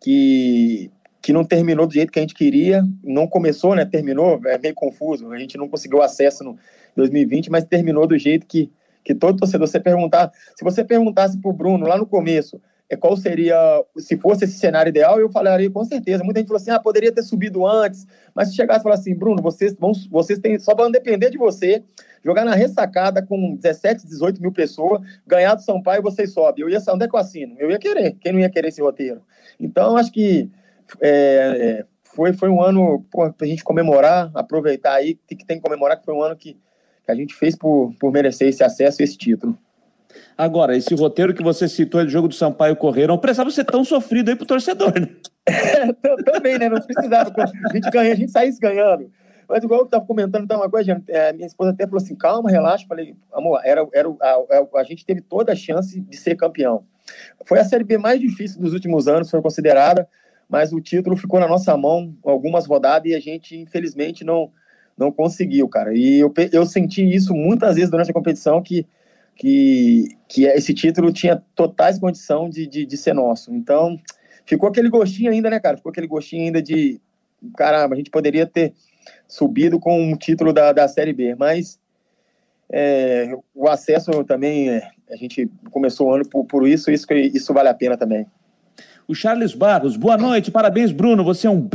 que, que não terminou do jeito que a gente queria. Não começou, né, terminou, é meio confuso. A gente não conseguiu acesso no 2020, mas terminou do jeito que que todo torcedor, você perguntar, se você perguntasse para o Bruno lá no começo, qual seria, se fosse esse cenário ideal, eu falaria com certeza. Muita gente falou assim, ah, poderia ter subido antes, mas se chegasse e falasse assim, Bruno, vocês, vão, vocês têm, só vão depender de você, jogar na ressacada com 17, 18 mil pessoas, ganhar do e vocês sobem. Eu ia onde é que eu assino? Eu ia querer, quem não ia querer esse roteiro? Então, acho que é, é foi, foi um ano para a gente comemorar, aproveitar aí, que tem que comemorar, que foi um ano que que a gente fez por, por merecer esse acesso e esse título. Agora, esse roteiro que você citou do jogo do Sampaio Correia não precisava ser tão sofrido aí pro torcedor, né? [LAUGHS] Também, né? Não precisava. A gente ganha, a gente saísse ganhando. Mas igual eu estava comentando então, uma coisa, é, minha esposa até falou assim, calma, relaxa. Falei, amor, era, era, a, a, gente teve toda a chance de ser campeão. Foi a Série B mais difícil dos últimos anos, foi considerada, mas o título ficou na nossa mão algumas rodadas e a gente, infelizmente, não, não conseguiu, cara. E eu, eu senti isso muitas vezes durante a competição que, que, que esse título tinha totais condição de, de, de ser nosso. Então, ficou aquele gostinho ainda, né, cara? Ficou aquele gostinho ainda de caramba, a gente poderia ter subido com um título da, da Série B, mas é, o acesso também, é, a gente começou o ano por, por isso, isso, isso vale a pena também. O Charles Barros, boa noite, parabéns, Bruno. Você é um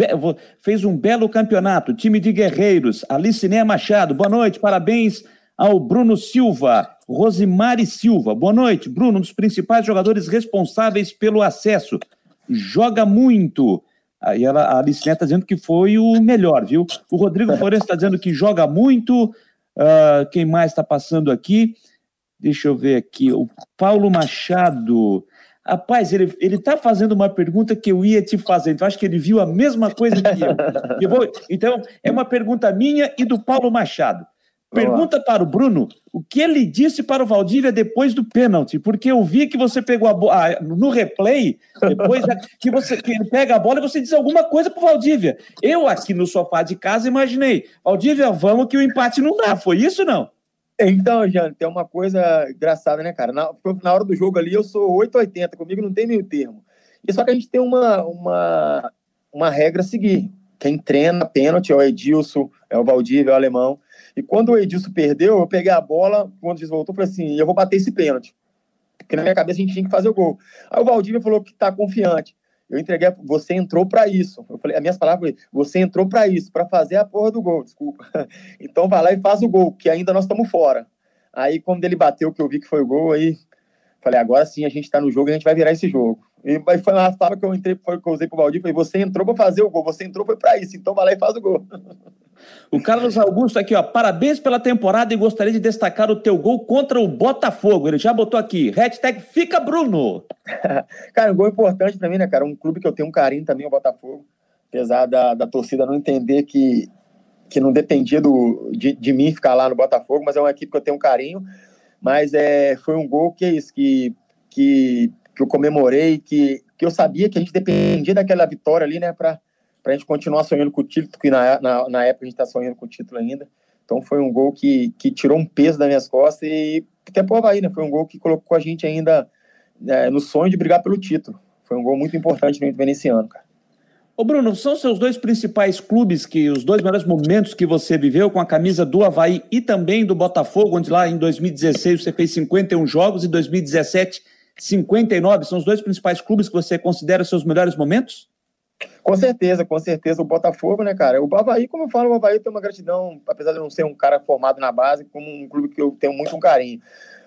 fez um belo campeonato. Time de guerreiros. Aliciné Machado, boa noite, parabéns ao Bruno Silva. Rosimari Silva, boa noite. Bruno, um dos principais jogadores responsáveis pelo acesso. Joga muito. Aí ela, a Aliciné está dizendo que foi o melhor, viu? O Rodrigo Florencio está dizendo que joga muito. Uh, quem mais está passando aqui? Deixa eu ver aqui. O Paulo Machado. Rapaz, ele, ele tá fazendo uma pergunta que eu ia te fazer, então acho que ele viu a mesma coisa que eu. [LAUGHS] eu vou, então, é uma pergunta minha e do Paulo Machado. Pergunta para o Bruno o que ele disse para o Valdívia depois do pênalti, porque eu vi que você pegou a bola ah, no replay, depois que você que ele pega a bola e você diz alguma coisa para o Valdívia. Eu aqui no sofá de casa imaginei, Valdívia, vamos que o empate não dá. Foi isso não? Então, Jane, tem uma coisa engraçada, né, cara? Na, na hora do jogo ali eu sou 880, comigo não tem meio termo. E só que a gente tem uma, uma, uma regra a seguir. Quem treina pênalti é o Edilson, é o Valdívia, é o Alemão. E quando o Edilson perdeu, eu peguei a bola, quando o Edilson voltou, falei assim: eu vou bater esse pênalti. Porque na minha cabeça a gente tinha que fazer o gol. Aí o Valdívia falou que tá confiante. Eu entreguei, você entrou para isso. Eu falei, as minhas palavras você entrou para isso, para fazer a porra do gol, desculpa. [LAUGHS] Então vai lá e faz o gol, que ainda nós estamos fora. Aí quando ele bateu, que eu vi que foi o gol, aí falei, agora sim a gente está no jogo e a gente vai virar esse jogo. E foi uma palavra que eu entrei, foi que eu usei pro Valdir, falei, você entrou para fazer o gol, você entrou foi para isso, então vai lá e faz o gol. O Carlos Augusto aqui, ó. Parabéns pela temporada e gostaria de destacar o teu gol contra o Botafogo. Ele já botou aqui. Hashtag fica Bruno. [LAUGHS] cara, um gol importante para mim, né, cara? Um clube que eu tenho um carinho também, o Botafogo. Apesar da, da torcida não entender que, que não dependia do, de, de mim ficar lá no Botafogo, mas é uma equipe que eu tenho um carinho. Mas é, foi um gol que é isso, que, que, que eu comemorei, que, que eu sabia que a gente dependia daquela vitória ali, né, para a gente continuar sonhando com o título, que na, na, na época a gente está sonhando com o título ainda. Então foi um gol que, que tirou um peso das minhas costas e até pro Havaí, né? Foi um gol que colocou a gente ainda é, no sonho de brigar pelo título. Foi um gol muito importante no Veneciano, cara. Ô Bruno, são seus dois principais clubes, que os dois melhores momentos que você viveu com a camisa do Havaí e também do Botafogo, onde lá em 2016 você fez 51 jogos e 2017 59, são os dois principais clubes que você considera seus melhores momentos? Com certeza, com certeza. O Botafogo, né, cara? O Havaí, como eu falo, o Havaí tem uma gratidão, apesar de não ser um cara formado na base, como um clube que eu tenho muito um carinho.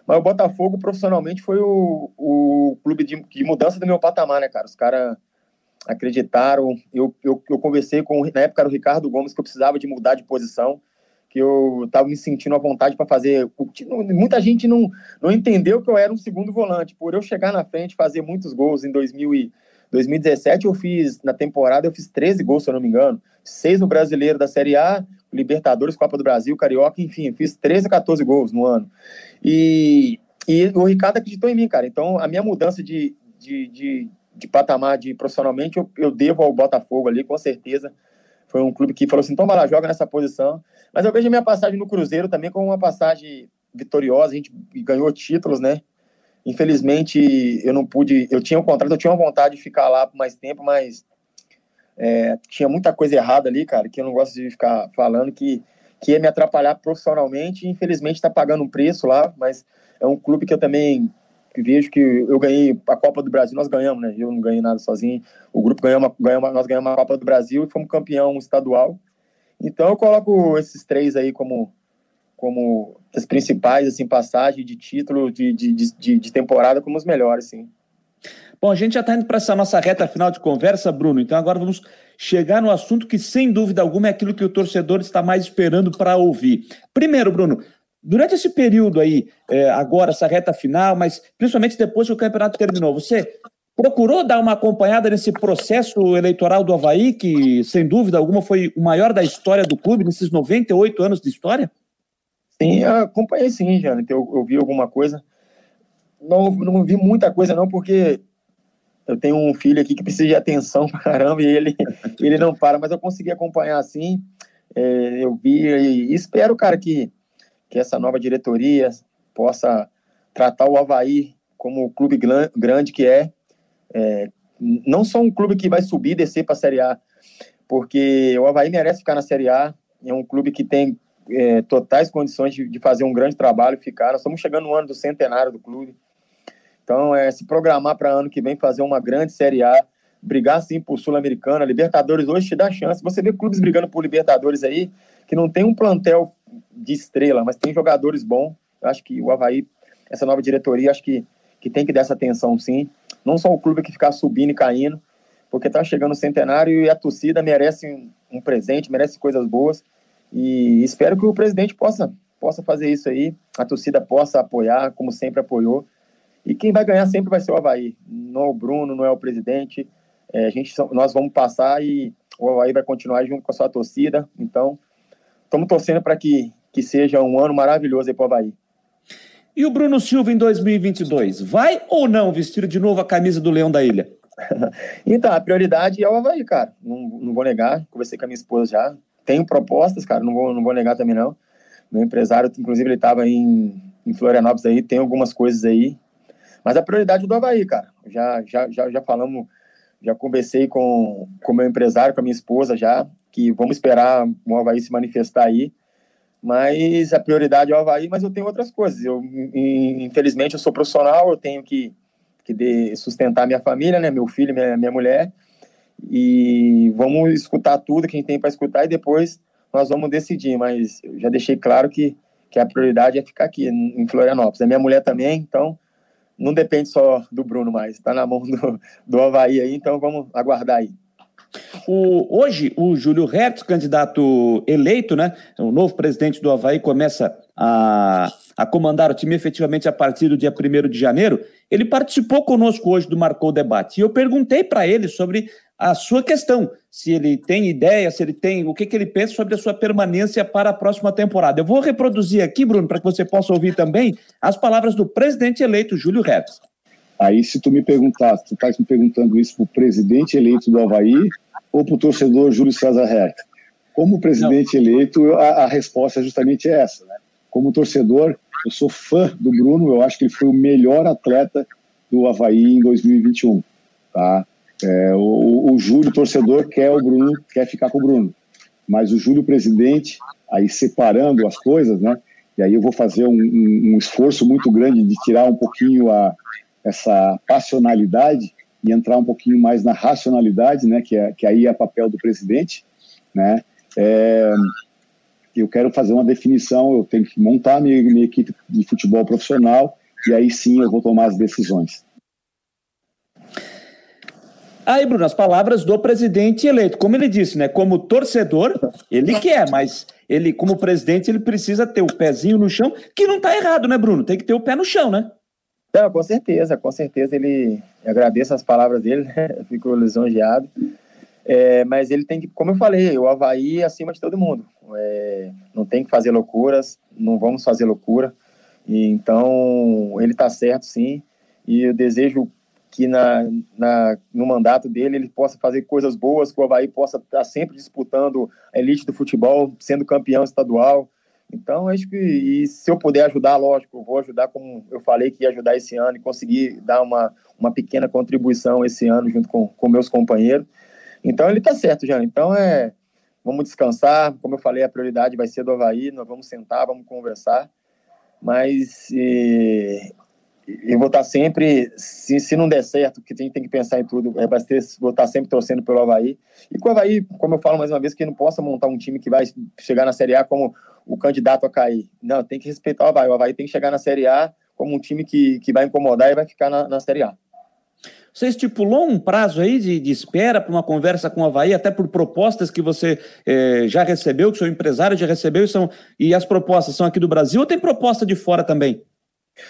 Mas o Botafogo, profissionalmente, foi o, o clube de, de mudança do meu patamar, né, cara? Os caras acreditaram. Eu, eu, eu conversei com, na época, era o Ricardo Gomes, que eu precisava de mudar de posição, que eu estava me sentindo à vontade para fazer. Muita gente não, não entendeu que eu era um segundo volante. Por eu chegar na frente, fazer muitos gols em 2000 e 2017 eu fiz, na temporada, eu fiz 13 gols, se eu não me engano. Seis no Brasileiro da Série A, Libertadores, Copa do Brasil, Carioca, enfim, fiz 13 a 14 gols no ano. E, e o Ricardo acreditou em mim, cara. Então, a minha mudança de, de, de, de patamar de profissionalmente, eu, eu devo ao Botafogo ali, com certeza. Foi um clube que falou assim, vai lá, joga nessa posição. Mas eu vejo a minha passagem no Cruzeiro também como uma passagem vitoriosa, a gente ganhou títulos, né? Infelizmente, eu não pude. Eu tinha um contrato, eu tinha uma vontade de ficar lá por mais tempo, mas é, tinha muita coisa errada ali, cara, que eu não gosto de ficar falando, que, que ia me atrapalhar profissionalmente. Infelizmente, está pagando um preço lá, mas é um clube que eu também vejo que eu ganhei a Copa do Brasil, nós ganhamos, né? Eu não ganhei nada sozinho. O grupo ganhou, uma, ganhou uma, nós ganhamos a Copa do Brasil e fomos campeão estadual. Então eu coloco esses três aí como como as principais assim passagens de título de, de, de, de temporada como os melhores, sim. Bom, a gente já está indo para essa nossa reta final de conversa, Bruno. Então agora vamos chegar no assunto que, sem dúvida alguma, é aquilo que o torcedor está mais esperando para ouvir. Primeiro, Bruno, durante esse período aí, é, agora, essa reta final, mas principalmente depois que o campeonato terminou, você procurou dar uma acompanhada nesse processo eleitoral do Havaí, que, sem dúvida alguma, foi o maior da história do clube, nesses 98 anos de história? Sim, acompanhei sim, Jana, eu, eu vi alguma coisa. Não, não vi muita coisa não, porque eu tenho um filho aqui que precisa de atenção pra caramba e ele, ele não para, mas eu consegui acompanhar assim. É, eu vi e espero, cara, que, que essa nova diretoria possa tratar o Havaí como o clube grande que é. é não só um clube que vai subir e descer para a Série A, porque o Havaí merece ficar na Série A. É um clube que tem é, totais condições de, de, fazer um grande trabalho e ficar. Nós estamos chegando no ano do centenário do clube. Então, é se programar para ano que vem fazer uma grande Série A, brigar sim por Sul-Americana. Libertadores hoje te dá chance. Você vê clubes brigando por Libertadores aí, que não tem um plantel de estrela, mas tem jogadores bons. Eu acho que o Havaí, essa nova diretoria, acho que, que tem que dar essa atenção sim. Não só o clube que ficar subindo e caindo, porque está chegando o centenário e a torcida merece um, um presente, merece coisas boas. E espero que o presidente possa possa fazer isso aí, a torcida possa apoiar, como sempre apoiou. E quem vai ganhar sempre vai ser o Havaí. Não é o Bruno, não é o presidente. É, a gente, nós vamos passar e o Havaí vai continuar junto com a sua torcida. Então, estamos torcendo para que, que seja um ano maravilhoso aí para o Havaí. E o Bruno Silva em 2022? Vai ou não vestir de novo a camisa do Leão da Ilha? [LAUGHS] então, a prioridade é o Havaí, cara. Não, não vou negar. Conversei com a minha esposa já. Tenho propostas, cara. Não vou, não vou negar também, não. Meu empresário, inclusive, ele estava em, em Florianópolis aí. Tem algumas coisas aí. Mas a prioridade é do Havaí, cara. Já, já, já, já falamos, já conversei com o meu empresário, com a minha esposa já, que vamos esperar o Havaí se manifestar aí. Mas a prioridade é o Havaí, mas eu tenho outras coisas. Eu, infelizmente, eu sou profissional, eu tenho que, que de, sustentar minha família, né? Meu filho, minha, minha mulher. E vamos escutar tudo que a gente tem para escutar e depois nós vamos decidir. Mas eu já deixei claro que, que a prioridade é ficar aqui em Florianópolis. A minha mulher também, então não depende só do Bruno mais, está na mão do, do Havaí aí, então vamos aguardar aí. O, hoje, o Júlio Hertz, candidato eleito, né? O novo presidente do Havaí começa a, a comandar o time efetivamente a partir do dia 1 de janeiro. Ele participou conosco hoje do Marcou Debate. E eu perguntei para ele sobre a sua questão, se ele tem ideia, se ele tem, o que, que ele pensa sobre a sua permanência para a próxima temporada. Eu vou reproduzir aqui, Bruno, para que você possa ouvir também as palavras do presidente eleito, Júlio Hertz. Aí, se tu me perguntar, tu estás me perguntando isso para o presidente eleito do Havaí ou para o torcedor Júlio César Herta? Como presidente Não. eleito, a, a, resposta é justamente essa. Né? Como torcedor, eu sou fã do Bruno, eu acho que ele foi o melhor atleta do Havaí em 2021. Tá? É, o, o Júlio, torcedor, quer o Bruno, quer ficar com o Bruno. Mas o Júlio, presidente, aí separando as coisas, né? E aí eu vou fazer um, um, um esforço muito grande de tirar um pouquinho a, essa passionalidade e entrar um pouquinho mais na racionalidade, né, que, é, que aí é papel do presidente, né, é, eu quero fazer uma definição, eu tenho que montar minha, minha equipe de futebol profissional e aí sim eu vou tomar as decisões. Aí, Bruno, as palavras do presidente eleito. Como ele disse, né? Como torcedor, ele quer, mas ele, como presidente, ele precisa ter o pezinho no chão, que não está errado, né, Bruno? Tem que ter o pé no chão, né? Não, com certeza, com certeza ele. Agradeço as palavras dele, né? fico lisonjeado. É, mas ele tem que, como eu falei, o Havaí é acima de todo mundo. É, não tem que fazer loucuras, não vamos fazer loucura. E, então, ele está certo, sim. E eu desejo que na, na, no mandato dele ele possa fazer coisas boas, que o Havaí possa estar tá sempre disputando a elite do futebol, sendo campeão estadual, então, acho que e se eu puder ajudar, lógico, eu vou ajudar como eu falei que ia ajudar esse ano e conseguir dar uma, uma pequena contribuição esse ano junto com, com meus companheiros. Então, ele está certo, Jânio. Então, é, vamos descansar. Como eu falei, a prioridade vai ser do Havaí. Nós vamos sentar, vamos conversar. Mas e, eu vou estar sempre, se, se não der certo, que a gente tem que pensar em tudo, é vou estar sempre torcendo pelo Havaí. E com o Havaí, como eu falo mais uma vez, que não possa montar um time que vai chegar na Série A como o candidato a cair. Não, tem que respeitar o Havaí. O Havaí tem que chegar na Série A como um time que, que vai incomodar e vai ficar na, na Série A. Você estipulou um prazo aí de, de espera para uma conversa com o Havaí, até por propostas que você eh, já recebeu, que seu empresário já recebeu, e, são, e as propostas são aqui do Brasil ou tem proposta de fora também?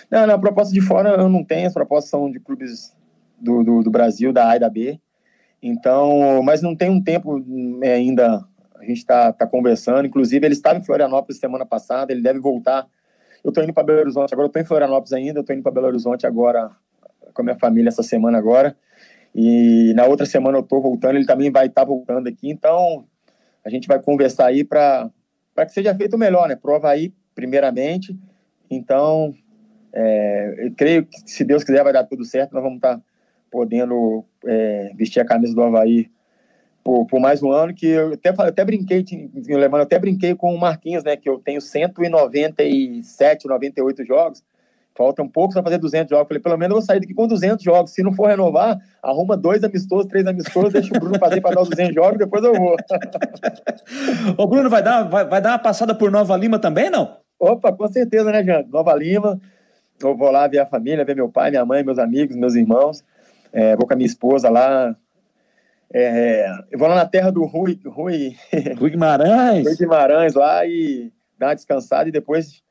Não, não, proposta de fora eu não tenho, as propostas são de clubes do, do, do Brasil, da A e da B. Então, mas não tem um tempo é, ainda a gente está tá conversando. Inclusive, ele estava em Florianópolis semana passada, ele deve voltar. Eu estou indo para Belo Horizonte, agora eu estou em Florianópolis ainda, eu estou indo para Belo Horizonte agora com a minha família essa semana agora. E na outra semana eu estou voltando, ele também vai estar tá voltando aqui. Então, a gente vai conversar aí para que seja feito melhor, né? Prova aí, primeiramente. Então, é, eu creio que, se Deus quiser, vai dar tudo certo. Nós vamos estar tá podendo é, vestir a camisa do Havaí por, por mais um ano, que eu até, até brinquei, eu até brinquei com o Marquinhos, né, que eu tenho 197, 98 jogos, faltam poucos para fazer 200 jogos. Falei, pelo menos eu vou sair daqui com 200 jogos. Se não for renovar, arruma dois amistosos, três amistosos, deixa o Bruno fazer para dar os 200 jogos, depois eu vou. [LAUGHS] o Bruno vai dar, vai, vai dar uma passada por Nova Lima também, não? Opa, com certeza, né, Jean? Nova Lima. Eu vou lá ver a família, ver meu pai, minha mãe, meus amigos, meus irmãos. É, vou com a minha esposa lá, é, eu vou lá na terra do Rui, Rui, [LAUGHS] Rui Guimarães. Rui Guimarães lá e dar uma descansada e depois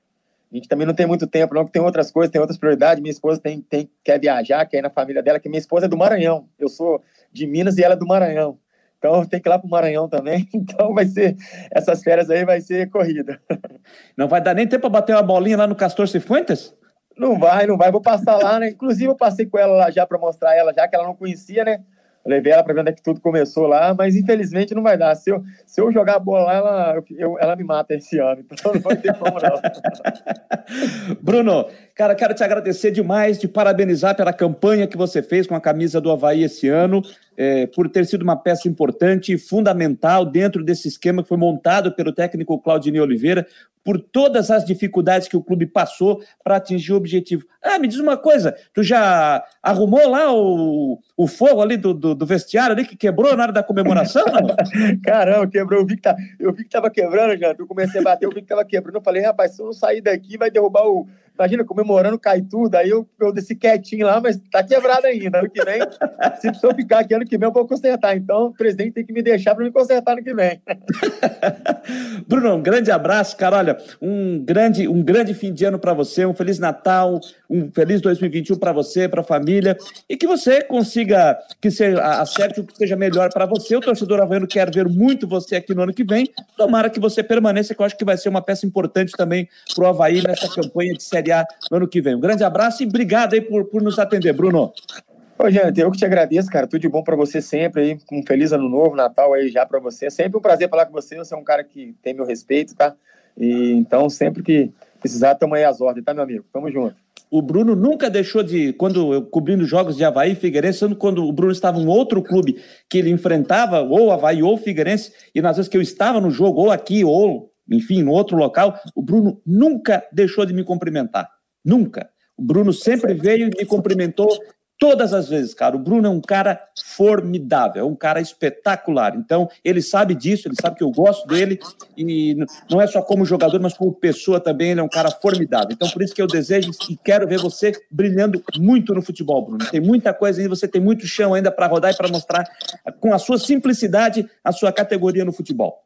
a gente também não tem muito tempo, não, que tem outras coisas, tem outras prioridades. Minha esposa tem, tem, quer viajar, quer ir na família dela, que minha esposa é do Maranhão. Eu sou de Minas e ela é do Maranhão. Então tem que ir lá para o Maranhão também. [LAUGHS] Então vai ser, essas férias aí vai ser corrida. [LAUGHS] Não vai dar nem tempo para bater uma bolinha lá no Castor Cifuentes? Não vai, não vai. Vou passar lá, né? Inclusive eu passei com ela lá já para mostrar ela, já que ela não conhecia, né? Levei ela para ver onde é que tudo começou lá, mas infelizmente não vai dar. Se eu, se eu jogar a bola lá, ela, eu, ela me mata esse ano, então não vai ter como não. [LAUGHS] Bruno, cara, quero te agradecer demais, te parabenizar pela campanha que você fez com a camisa do Havaí esse ano, é, por ter sido uma peça importante e fundamental dentro desse esquema que foi montado pelo técnico Claudinei Oliveira por todas as dificuldades que o clube passou para atingir o objetivo. Ah, me diz uma coisa, tu já arrumou lá o, o fogo ali do, do, do vestiário ali que quebrou na hora da comemoração? [LAUGHS] Caramba, quebrou. Eu vi que, tá, eu vi que tava quebrando, já. Eu comecei a bater, eu vi que tava quebrando. Eu falei, rapaz, se eu não sair daqui, vai derrubar o, Imagina, comemorando, cai tudo. Aí eu, eu desci quietinho lá, mas tá quebrado ainda. Ano que vem, se precisar ficar aqui ano que vem, eu vou consertar. Então, o presidente tem que me deixar para me consertar ano que vem. [LAUGHS] Bruno, um grande abraço, cara. Olha, um grande, um grande fim de ano para você, um Feliz Natal, um feliz 2021 para você, para a família. E que você consiga que seja, acerte o que seja melhor para você. O torcedor havaiano quer ver muito você aqui no ano que vem. Tomara que você permaneça, que eu acho que vai ser uma peça importante também para o Havaí nessa campanha de Série no ano que vem. Um grande abraço e obrigado aí por, por nos atender, Bruno. Ô, gente, eu que te agradeço, cara. Tudo de bom para você sempre aí. Um feliz ano novo, Natal aí já para você. Sempre um prazer falar com você. Você é um cara que tem meu respeito, tá? E então, sempre que precisar, tamo aí às ordens, tá, meu amigo? Tamo junto. O Bruno nunca deixou de, quando eu cobrindo jogos de Havaí e Figueirense, quando o Bruno estava em outro clube que ele enfrentava, ou Havaí ou Figueirense, e nas vezes que eu estava no jogo, ou aqui, ou enfim, no outro local, o Bruno nunca deixou de me cumprimentar. Nunca. O Bruno sempre veio e me cumprimentou todas as vezes, cara. O Bruno é um cara formidável, é um cara espetacular. Então, ele sabe disso, ele sabe que eu gosto dele e não é só como jogador, mas como pessoa também, ele é um cara formidável. Então, por isso que eu desejo e quero ver você brilhando muito no futebol, Bruno. Tem muita coisa ainda, você tem muito chão ainda para rodar e para mostrar com a sua simplicidade a sua categoria no futebol.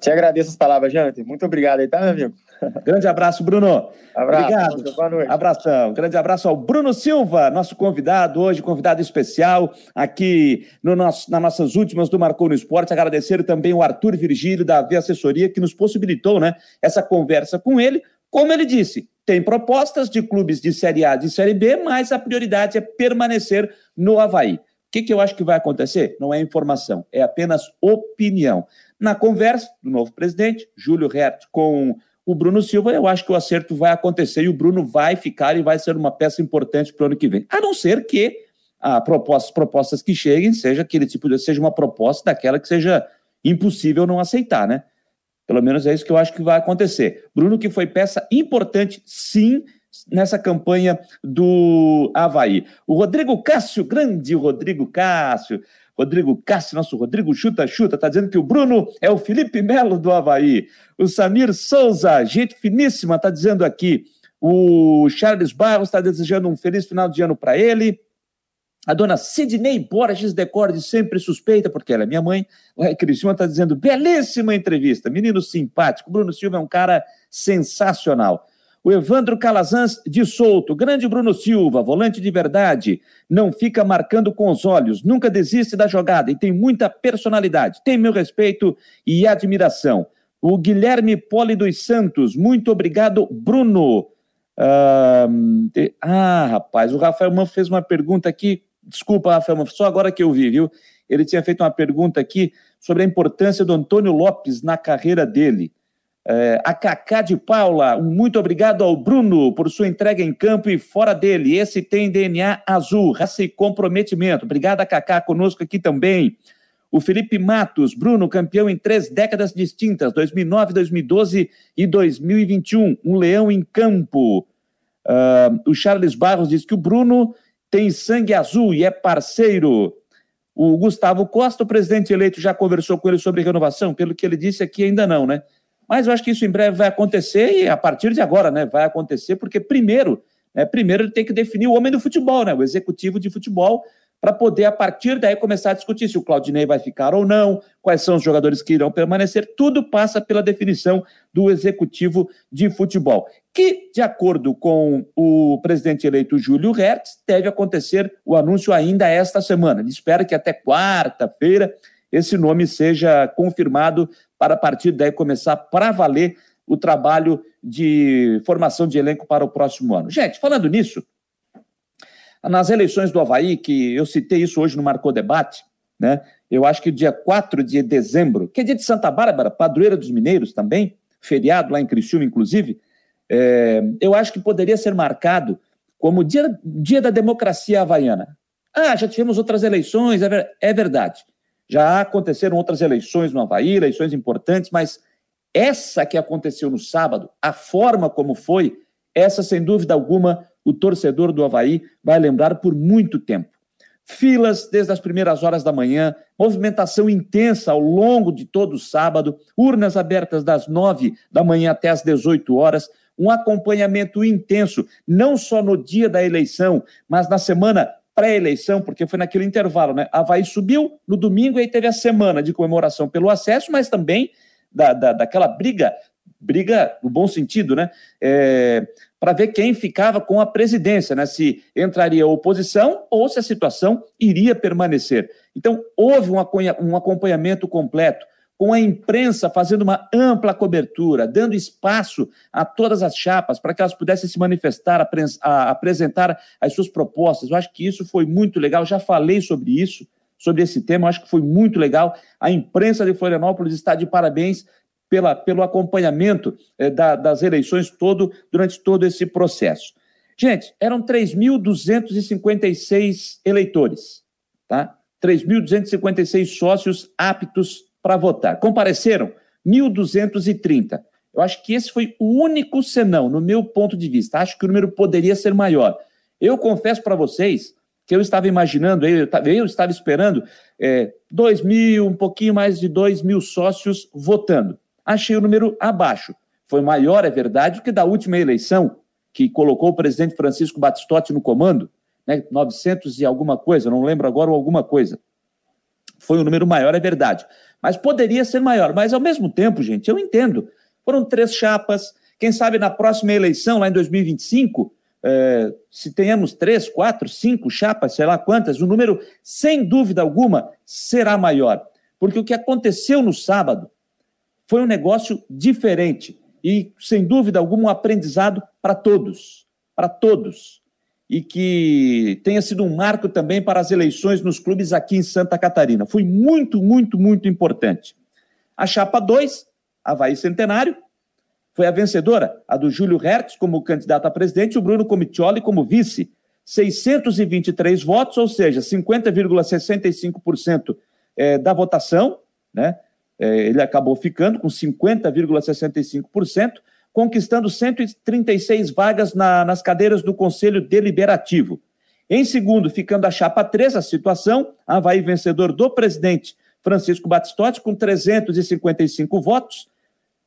Te agradeço as palavras, Jante. Muito obrigado aí, tá, meu amigo? [LAUGHS] Grande abraço, Bruno. Abraço. Obrigado. Boa noite. Abração. Grande abraço ao Bruno Silva, nosso convidado hoje, convidado especial aqui no nosso, nas nossas últimas do Marcou no Esporte. Agradecer também o Arthur Virgílio da V Assessoria que nos possibilitou, né, essa conversa com ele. Como ele disse, tem propostas de clubes de Série A, de Série B, mas a prioridade é permanecer no Havaí. O que, que eu acho que vai acontecer? Não é informação, é apenas opinião. Na conversa do novo presidente, Júlio Hert, com o Bruno Silva, eu acho que o acerto vai acontecer e o Bruno vai ficar e vai ser uma peça importante para o ano que vem. A não ser que a propostas, propostas que cheguem seja aquele tipo de, seja uma proposta daquela que seja impossível não aceitar, né? Pelo menos é isso que eu acho que vai acontecer. Bruno, que foi peça importante, sim, nessa campanha do Havaí. O Rodrigo Cássio, grande Rodrigo Cássio, Rodrigo Cássio, nosso Rodrigo Chuta Chuta, está dizendo que o Bruno é o Felipe Melo do Havaí. O Samir Souza, gente finíssima, está dizendo aqui. O Charles Barros está desejando um feliz final de ano para ele. A dona Sidney Borges Decorde, sempre suspeita, porque ela é minha mãe. O Cristina está dizendo, belíssima entrevista, menino simpático. Bruno Silva é um cara sensacional. O Evandro Calazans de Souto, grande Bruno Silva, volante de verdade, não fica marcando com os olhos, nunca desiste da jogada e tem muita personalidade. Tem meu respeito e admiração. O Guilherme Poli dos Santos, muito obrigado, Bruno. Ah, rapaz, o Rafael Man fez uma pergunta aqui. Desculpa, Rafael Man, só agora que eu vi, viu? Ele tinha feito uma pergunta aqui sobre a importância do Antônio Lopes na carreira dele. É, a Cacá de Paula, um muito obrigado ao Bruno por sua entrega em campo e fora dele. Esse tem DNA azul, raça e comprometimento. Obrigado a Cacá conosco aqui também. O Felipe Matos, Bruno, campeão em três décadas distintas, 2009, 2012 e 2021. Um leão em campo. Uh, o Charles Barros diz que o Bruno tem sangue azul e é parceiro. O Gustavo Costa, o presidente eleito, já conversou com ele sobre renovação? Pelo que ele disse aqui, ainda não, né? Mas eu acho que isso em breve vai acontecer e a partir de agora, né, vai acontecer, porque primeiro, né, primeiro ele tem que definir o homem do futebol, né, o executivo de futebol para poder, a partir daí, começar a discutir se o Claudinei vai ficar ou não, quais são os jogadores que irão permanecer. Tudo passa pela definição do executivo de futebol, que, de acordo com o presidente eleito Júlio Hertz, deve acontecer o anúncio ainda esta semana. Ele espera que até quarta-feira esse nome seja confirmado para a partir daí começar para valer o trabalho de formação de elenco para o próximo ano. Gente, falando nisso, nas eleições do Havaí, que eu citei isso hoje no Marcou Debate, né? Eu acho que dia 4 de dezembro, que é dia de Santa Bárbara, padroeira dos mineiros também, feriado lá em Criciúma, inclusive, é, eu acho que poderia ser marcado como dia, dia da democracia havaiana. Ah, já tivemos outras eleições, é, é verdade. Já aconteceram outras eleições no Havaí, eleições importantes, mas essa que aconteceu no sábado, a forma como foi, essa, sem dúvida alguma, o torcedor do Havaí vai lembrar por muito tempo. Filas desde as primeiras horas da manhã, movimentação intensa ao longo de todo o sábado, urnas abertas das nove da manhã até as 18 horas, um acompanhamento intenso, não só no dia da eleição, mas na semana pré-eleição, porque foi naquele intervalo, né? Havaí subiu no domingo e aí teve a semana de comemoração pelo acesso, mas também da, da, daquela briga, briga no bom sentido, né? É, para ver quem ficava com a presidência, né? Se entraria a oposição ou se a situação iria permanecer. Então, houve um acompanhamento completo com a imprensa fazendo uma ampla cobertura, dando espaço a todas as chapas para que elas pudessem se manifestar, apresentar as suas propostas. Eu acho que isso foi muito legal, já falei sobre isso, sobre esse tema, eu acho que foi muito legal. A imprensa de Florianópolis está de parabéns pela, pelo acompanhamento eh, da, das eleições todo, durante todo esse processo. Gente, eram 3.256 eleitores, tá? 3.256 sócios aptos para votar. Compareceram 1.230. Eu acho que esse foi o único senão, no meu ponto de vista. Acho que o número poderia ser maior. Eu confesso para vocês que eu estava imaginando, eu, eu estava esperando é, 2 mil, um pouquinho mais de 2 mil sócios votando. Achei o número abaixo. Foi maior, é verdade, do que da última eleição, que colocou o presidente Francisco Batistotti no comando, né, 900 e alguma coisa, não lembro agora, alguma coisa. Foi um número maior, é verdade mas poderia ser maior. Mas, ao mesmo tempo, gente, eu entendo. Foram três chapas. Quem sabe na próxima eleição, lá em 2025, é, se tenhamos três, quatro, cinco chapas, sei lá quantas, o número, sem dúvida alguma, será maior. Porque o que aconteceu no sábado foi um negócio diferente e, sem dúvida alguma, um aprendizado para todos. Para todos e que tenha sido um marco também para as eleições nos clubes aqui em Santa Catarina. Foi muito, muito, muito importante. A chapa 2, Havaí Centenário, foi a vencedora, a do Júlio Hertz como candidato a presidente e o Bruno Comitioli como vice. 623 votos, ou seja, 50,65% é, da votação, né? É, ele acabou ficando com 50,65%, conquistando 136 vagas na, nas cadeiras do Conselho Deliberativo. Em segundo, ficando a chapa 3, a situação, Havaí vencedor do presidente Francisco Batistotti, com 355 votos,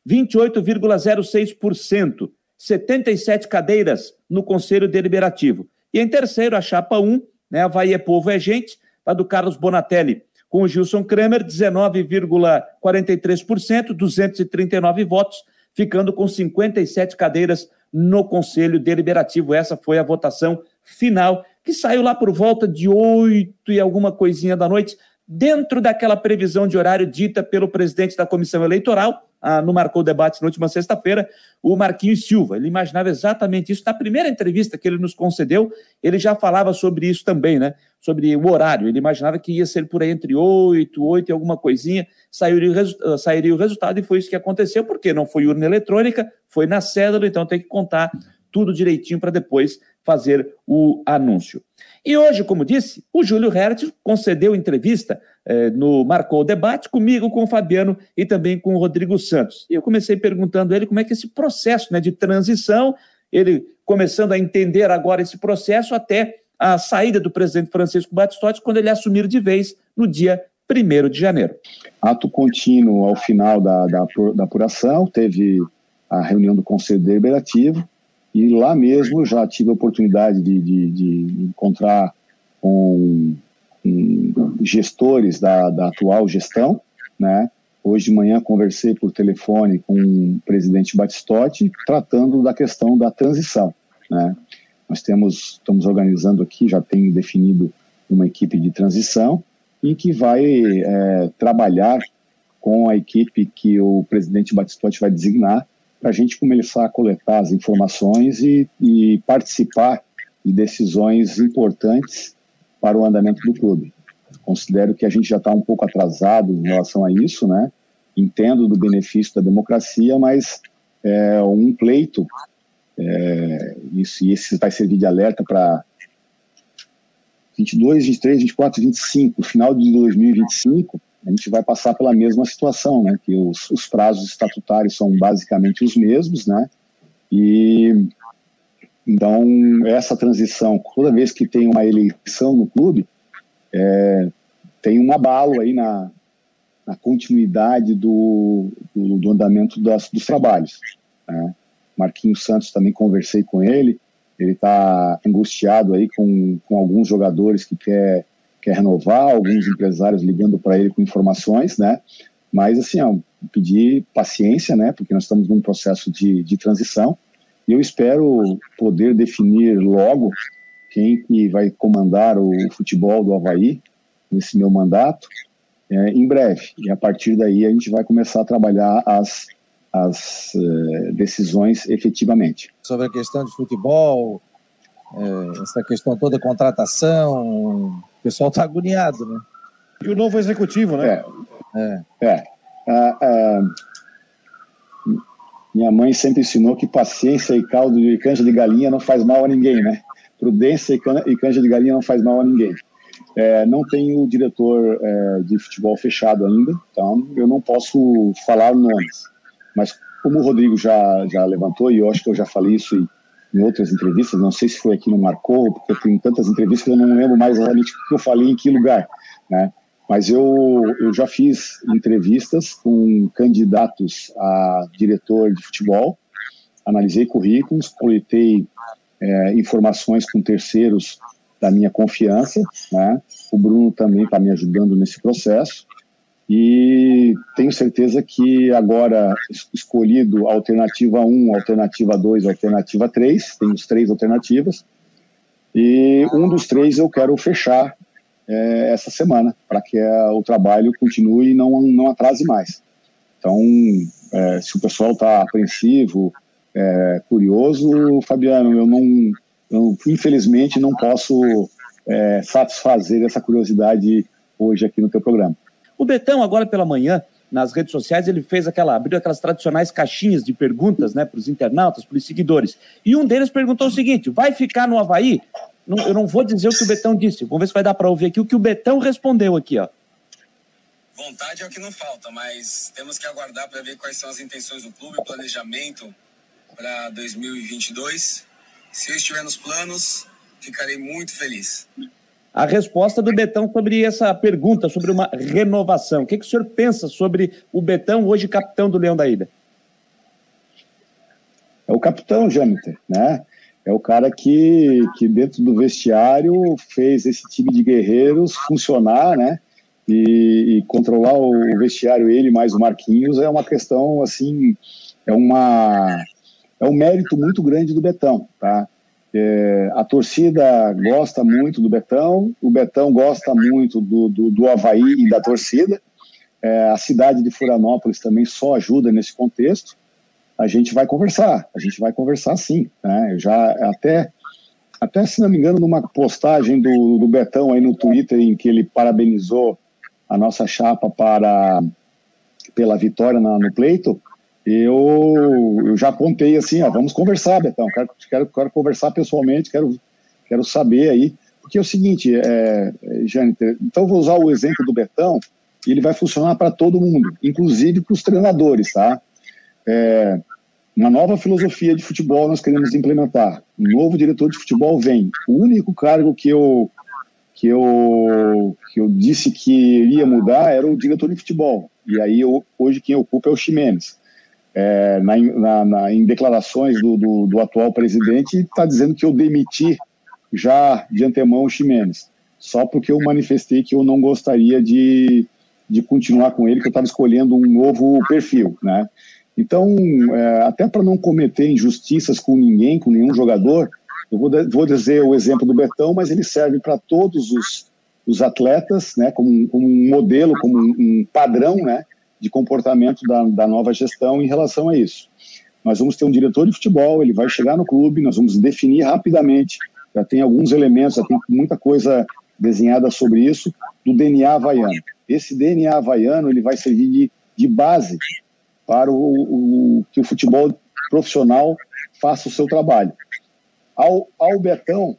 28,06%, 77 cadeiras no Conselho Deliberativo. E em terceiro, a chapa 1, né, Havaí é Povo é Gente, a do Carlos Bonatelli, com o Gilson Kramer, 19,43%, 239 votos, ficando com 57 cadeiras no Conselho Deliberativo. Essa foi a votação final, que saiu lá por volta de oito e alguma coisinha da noite, dentro daquela previsão de horário dita pelo presidente da comissão eleitoral, ah, no Marcou Debate na última sexta-feira, o Marquinhos Silva. Ele imaginava exatamente isso. Na primeira entrevista que ele nos concedeu, ele já falava sobre isso também, né? Sobre o horário. Ele imaginava que ia ser por aí entre oito, oito e alguma coisinha, sairia o, resu ah, sairia o resultado, e foi isso que aconteceu, porque não foi urna eletrônica, foi na cédula, então tem que contar tudo direitinho para depois fazer o anúncio. E hoje, como disse, o Júlio Hertz concedeu entrevista eh, no Marcou o Debate comigo, com o Fabiano e também com o Rodrigo Santos. E eu comecei perguntando a ele como é que esse processo né, de transição, ele começando a entender agora esse processo até a saída do presidente Francisco Batistotti, quando ele assumir de vez no dia 1 de janeiro. Ato contínuo ao final da, da, da apuração, teve a reunião do Conselho Deliberativo, e lá mesmo já tive a oportunidade de, de, de encontrar com gestores da, da atual gestão, né? Hoje de manhã conversei por telefone com o presidente Batistotti, tratando da questão da transição. Né? Nós temos, estamos organizando aqui, já tem definido uma equipe de transição e que vai é, trabalhar com a equipe que o presidente Batistotti vai designar para a gente começar a coletar as informações e, e participar de decisões importantes para o andamento do clube. Considero que a gente já está um pouco atrasado em relação a isso, né? Entendo do benefício da democracia, mas é, um pleito, é, isso, e esse vai servir de alerta para 22, 23, 24, 25, final de 2025, a gente vai passar pela mesma situação, né? Que os, os prazos estatutários são basicamente os mesmos, né? E então essa transição, toda vez que tem uma eleição no clube, é, tem um abalo aí na, na continuidade do, do, do andamento das, dos trabalhos. Né? Marquinhos Santos também conversei com ele, ele está angustiado aí com, com alguns jogadores que quer, quer renovar, alguns empresários ligando para ele com informações, né? Mas assim, ó, pedir paciência, né? Porque nós estamos num processo de, de transição e eu espero poder definir logo quem que vai comandar o futebol do Havaí nesse meu mandato, é, em breve. E a partir daí a gente vai começar a trabalhar as, as uh, decisões efetivamente. Sobre a questão de futebol, é, essa questão toda contratação, o pessoal está agoniado, né? E o novo executivo, né? É. é. é. Ah, ah, minha mãe sempre ensinou que paciência e caldo de canja de galinha não faz mal a ninguém, né? Prudência e canja de galinha não faz mal a ninguém. É, não tenho diretor é, de futebol fechado ainda, então eu não posso falar nomes. Mas como o Rodrigo já, já levantou, e eu acho que eu já falei isso em, outras entrevistas, não sei se foi aqui no Marcou, porque tenho tantas entrevistas que eu não lembro mais exatamente o que eu falei em que lugar, né? Mas eu, eu já fiz entrevistas com candidatos a diretor de futebol, analisei currículos, coletei é, informações com terceiros da minha confiança, né? O Bruno também está me ajudando nesse processo e tenho certeza que agora escolhido alternativa 1, alternativa 2, alternativa 3, temos três alternativas e um dos três eu quero fechar é, essa semana para que é, o trabalho continue e não, não atrase mais. Então, é, se o pessoal está apreensivo, é, curioso, Fabiano, eu não eu, infelizmente, não posso é, satisfazer essa curiosidade hoje aqui no teu programa. O Betão, agora pela manhã, nas redes sociais, ele fez aquela, abriu aquelas tradicionais caixinhas de perguntas, né, para os internautas, para os seguidores. E um deles perguntou o seguinte: vai ficar no Havaí? Não, eu não vou dizer o que o Betão disse. Vamos ver se vai dar para ouvir aqui o que o Betão respondeu aqui, ó. Vontade é o que não falta, mas temos que aguardar para ver quais são as intenções do clube, planejamento para 2022 se eu estiver nos planos, ficarei muito feliz. A resposta do Betão sobre essa pergunta, sobre uma renovação. O que, que o senhor pensa sobre o Betão, hoje capitão do Leão da Ilha? É o capitão, Jâniter, né? É o cara que, que dentro do vestiário fez esse time de guerreiros funcionar, né? E, e controlar o vestiário, ele mais o Marquinhos, é uma questão, assim, é uma é um mérito muito grande do Betão, tá? É, a torcida gosta muito do Betão, o Betão gosta muito do, do, do Havaí e da torcida. É, a cidade de Florianópolis também só ajuda nesse contexto. A gente vai conversar, a gente vai conversar sim. Né? Eu já até, até se não me engano, numa postagem do, do Betão aí no Twitter em que ele parabenizou a nossa chapa para pela vitória na, no pleito, eu, eu já apontei assim, ó, vamos conversar, Betão, quero, quero, quero conversar pessoalmente, quero, quero saber aí, porque é o seguinte, é, Jâniter, então vou usar o exemplo do Betão, e ele vai funcionar para todo mundo, inclusive para os treinadores, tá? É, uma nova filosofia de futebol nós queremos implementar. Um novo diretor de futebol vem. O único cargo que eu que eu que eu disse que iria mudar era o diretor de futebol. E aí eu, hoje quem ocupa é o Ximenes é, na, na, na, em declarações do, do, do atual presidente, está dizendo que eu demiti já de antemão o Ximenes. só porque eu manifestei que eu não gostaria de, de continuar com ele, que eu estava escolhendo um novo perfil, né? Então, é, até para não cometer injustiças com ninguém, com nenhum jogador, eu vou, vou dizer o exemplo do Betão, mas ele serve para todos os, os atletas, né, como, como um modelo, como um, um padrão, né, de comportamento da, da nova gestão em relação a isso. Nós vamos ter um diretor de futebol, ele vai chegar no clube, nós vamos definir rapidamente, já tem alguns elementos, já tem muita coisa desenhada sobre isso, do DNA havaiano. Esse DNA havaiano ele vai servir de, de base para o, o, que o futebol profissional faça o seu trabalho. Ao, ao Betão,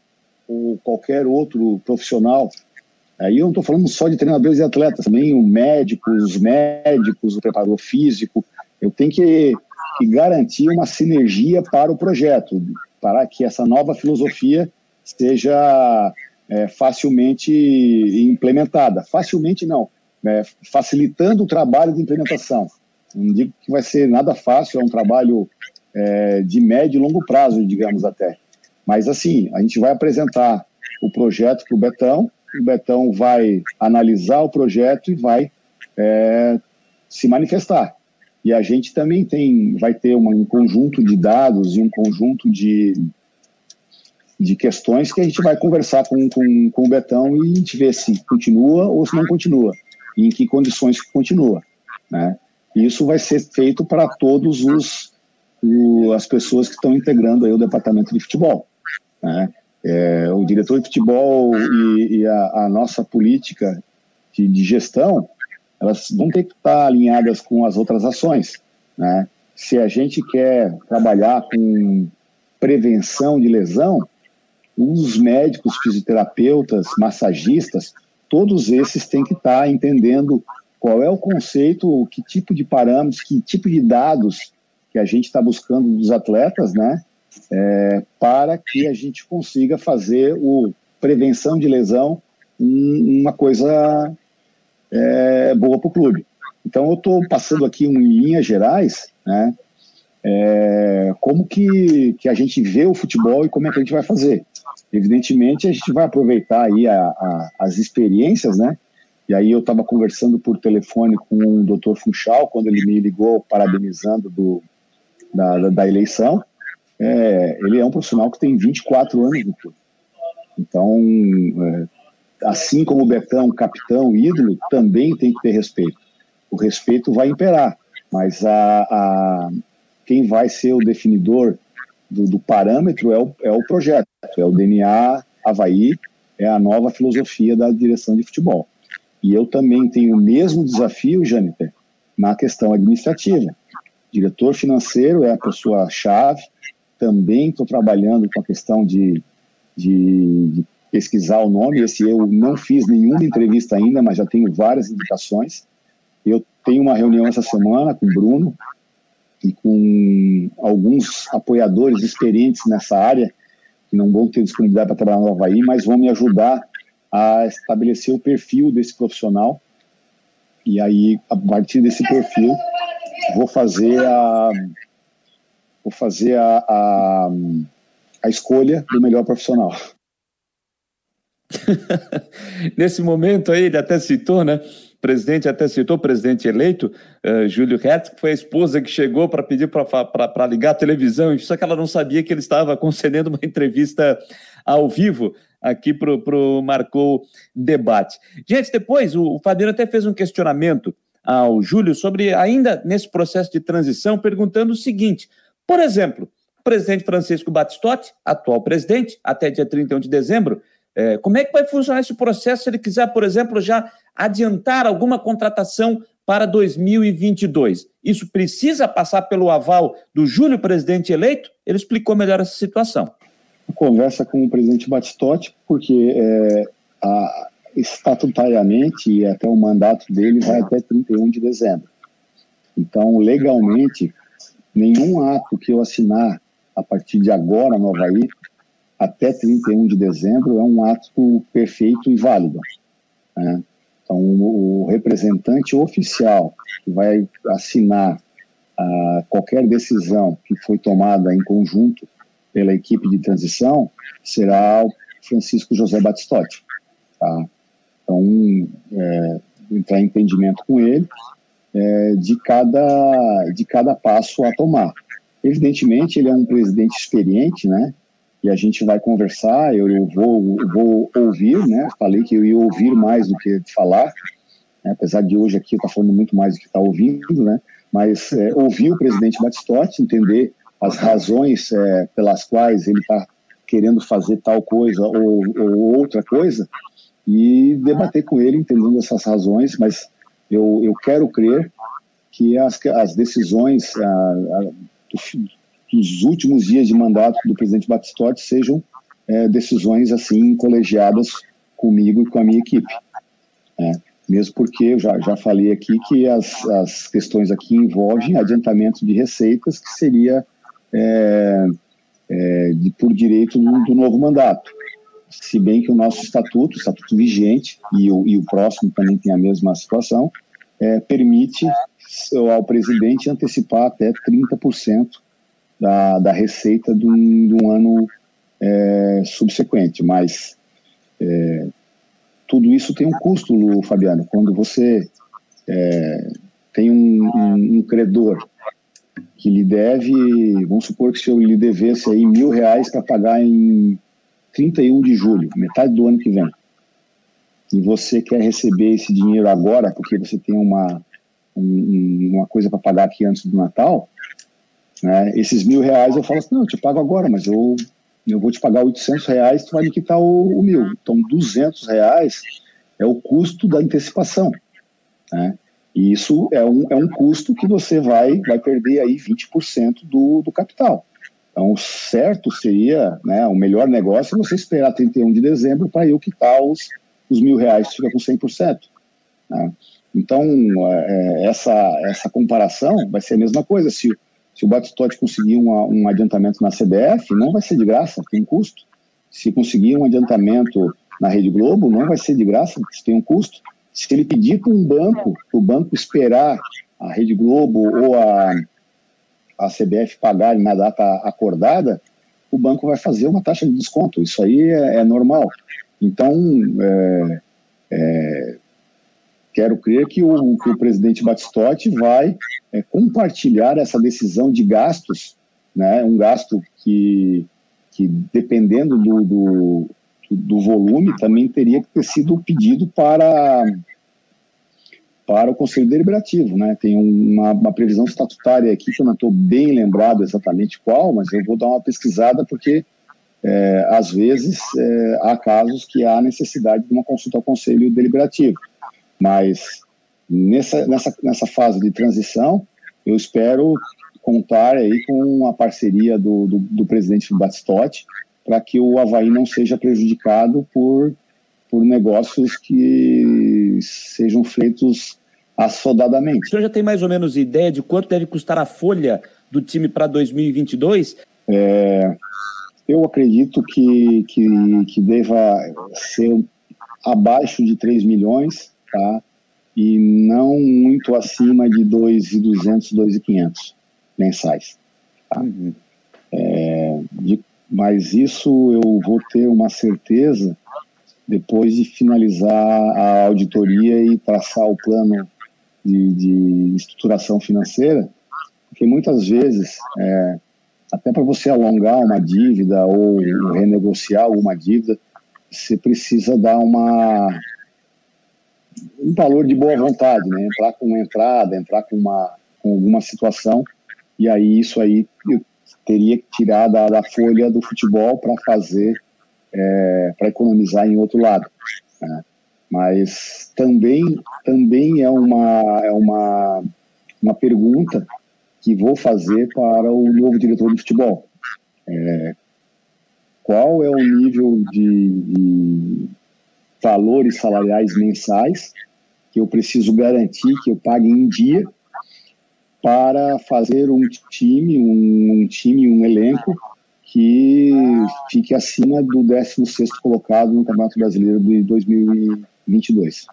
ou qualquer outro profissional, aí eu não estou falando só de treinadores e atletas, também o médico, os médicos, o preparador físico, eu tenho que, que garantir uma sinergia para o projeto, para que essa nova filosofia seja é, facilmente implementada. Facilmente não, é, facilitando o trabalho de implementação. Não digo que vai ser nada fácil, é um trabalho é, de médio e longo prazo, digamos até. Mas assim, a gente vai apresentar o projeto para o Betão, o Betão vai analisar o projeto e vai é, se manifestar. E a gente também tem, vai ter uma, um conjunto de dados e um conjunto de, de questões que a gente vai conversar com, com, com o Betão e a gente vê se continua ou se não continua, e em que condições continua. Né? Isso vai ser feito para todos os o, as pessoas que estão integrando aí o departamento de futebol. Né? É, o diretor de futebol e, e a, a, nossa política de, de, gestão, elas vão ter que estar alinhadas com as outras ações. Né? Se a gente quer trabalhar com prevenção de lesão, os médicos, fisioterapeutas, massagistas, todos esses têm que estar entendendo qual é o conceito, que tipo de parâmetros, que tipo de dados que a gente está buscando dos atletas, né? É, para que a gente consiga fazer o prevenção de lesão uma coisa é, boa para o clube. Então eu estou passando aqui em linhas gerais, né? É, como que, que a gente vê o futebol e como é que a gente vai fazer. Evidentemente a gente vai aproveitar aí a, a, as experiências, né? E aí eu estava conversando por telefone com o Dr. Funchal, quando ele me ligou parabenizando do, da, da, da eleição. É, ele é um profissional que tem 24 anos no clube. Então, é, assim como o Betão, capitão, ídolo, também tem que ter respeito. O respeito vai imperar, mas a, a quem vai ser o definidor do, do parâmetro é o, é o projeto, é o DNA Havaí, é a nova filosofia da direção de futebol. E eu também tenho o mesmo desafio, Jâniter, na questão administrativa. Diretor financeiro é a pessoa-chave. Também estou trabalhando com a questão de, de, de, pesquisar o nome. Esse eu não fiz nenhuma entrevista ainda, mas já tenho várias indicações. Eu tenho uma reunião essa semana com o Bruno e com alguns apoiadores experientes nessa área, que não vão ter disponibilidade para trabalhar no Havaí, mas vão me ajudar a estabelecer o perfil desse profissional e aí a partir desse perfil vou fazer a vou fazer a, a, a escolha do melhor profissional. [LAUGHS] Nesse momento aí, ele até citou, né? O presidente até citou, o presidente eleito, uh, Júlio Hertz, que foi a esposa que chegou para pedir para ligar a televisão, só que ela não sabia que ele estava concedendo uma [LAUGHS] entrevista ao vivo aqui para o Marcou Debate. Gente, depois o, o até fez um questionamento ao Júlio sobre, ainda nesse processo de transição, perguntando o seguinte: por exemplo, o presidente Francisco Batistotti, atual presidente, até dia 31 de dezembro, é, como é que vai funcionar esse processo se ele quiser, por exemplo, já adiantar alguma contratação para 2022? Isso precisa passar pelo aval do Júlio, presidente eleito? Ele explicou melhor essa situação conversa com o presidente Batistotti, porque é, a, estatutariamente e até o mandato dele vai até 31 de dezembro. Então, legalmente, nenhum ato que eu assinar a partir de agora no Havaí, até 31 de dezembro, é um ato perfeito e válido. Né? Então, o representante oficial que vai assinar qualquer decisão que foi tomada em conjunto pela equipe de transição será o Francisco José Batistotti. Tá? Então, é, entrar em entendimento com ele é, de, cada, de cada passo a tomar. Evidentemente, ele é um presidente experiente, né? E a gente vai conversar, eu, vou, vou ouvir, né? Falei que eu ia ouvir mais do que falar, né? apesar de hoje aqui eu estar tá falando muito mais do que está ouvindo, né? Mas é, ouvir o presidente Batistotti, entender as razões é, pelas quais ele está querendo fazer tal coisa ou, ou, outra coisa e debater com ele, entendendo essas razões, mas eu, eu quero crer que as, as decisões a, a, dos últimos dias de mandato do presidente Batistotti sejam é, decisões assim colegiadas comigo e com a minha equipe. É, mesmo porque eu já, já falei aqui que as, as questões aqui envolvem adiantamento de receitas, que seria é, é, de, por direito do, do, novo mandato. Se bem que o nosso estatuto, o estatuto vigente, e o, e o próximo também tem a mesma situação, é, permite ao presidente antecipar até 30% da, da receita de um, de um ano é, subsequente. Mas é, tudo isso tem um custo, Fabiano. Quando você é, tem um, um, um credor que lhe deve, vamos supor que se eu lhe devesse aí mil reais para pagar em 31 de julho, metade do ano que vem, e você quer receber esse dinheiro agora porque você tem uma, um, uma coisa para pagar aqui antes do Natal, né, esses mil reais eu falo assim, não, eu te pago agora, mas eu, eu vou te pagar 800 reais, tu vai me quitar o, o mil. Então, 200 reais é o custo da antecipação. Né? E isso é um, é um custo que você vai, vai perder aí 20% do, do capital. Então, o certo seria, né, o melhor negócio é você esperar 31 de dezembro para eu quitar os, os mil reais, fica com 100%. Né? Então, é, essa, essa comparação vai ser a mesma coisa. Se, se o Batistotti conseguir uma, um adiantamento na CBF, não vai ser de graça, tem custo. Se conseguir um adiantamento na Rede Globo, não vai ser de graça, tem um custo. Se ele pedir para um banco, o banco esperar a Rede Globo ou a, a CBF pagar na data acordada, o banco vai fazer uma taxa de desconto. Isso aí é, é normal. Então, é, é, quero crer que o, que o presidente Batistotti vai é, compartilhar essa decisão de gastos, né, um gasto que, que dependendo do, do, do volume, também teria que ter sido pedido para, para o Conselho Deliberativo. Né? Tem uma, uma previsão estatutária aqui que eu não estou bem lembrado exatamente qual, mas eu vou dar uma pesquisada porque é, às vezes é, há casos que há necessidade de uma consulta ao Conselho Deliberativo. Mas nessa, nessa, nessa fase de transição, eu espero contar aí com a parceria do, do, do presidente Batistotti para que o Havaí não seja prejudicado por, por negócios que sejam feitos assodadamente. O senhor já tem mais ou menos ideia de quanto deve custar a folha do time para 2022? É, eu acredito que, que, que deva ser abaixo de 3 milhões, tá? E não muito acima de 2.200, 2.500 mensais. Tá? Uhum. É, de mas isso eu vou ter uma certeza depois de finalizar a auditoria e traçar o plano de, de estruturação financeira, porque muitas vezes, é, até para você alongar uma dívida ou renegociar alguma dívida, você precisa dar uma um valor de boa vontade, né? Entrar com uma entrada, entrar com uma com alguma situação e aí isso aí teria que tirar da, da folha do futebol para fazer, é, para economizar em outro lado. Né? Mas também, também é, uma, é uma, uma pergunta que vou fazer para o novo diretor de futebol. É, qual é o nível de, de valores salariais mensais que eu preciso garantir que eu pague em dia para fazer um time, um, um time, um elenco que fique acima do 16º colocado no Campeonato Brasileiro de 2022.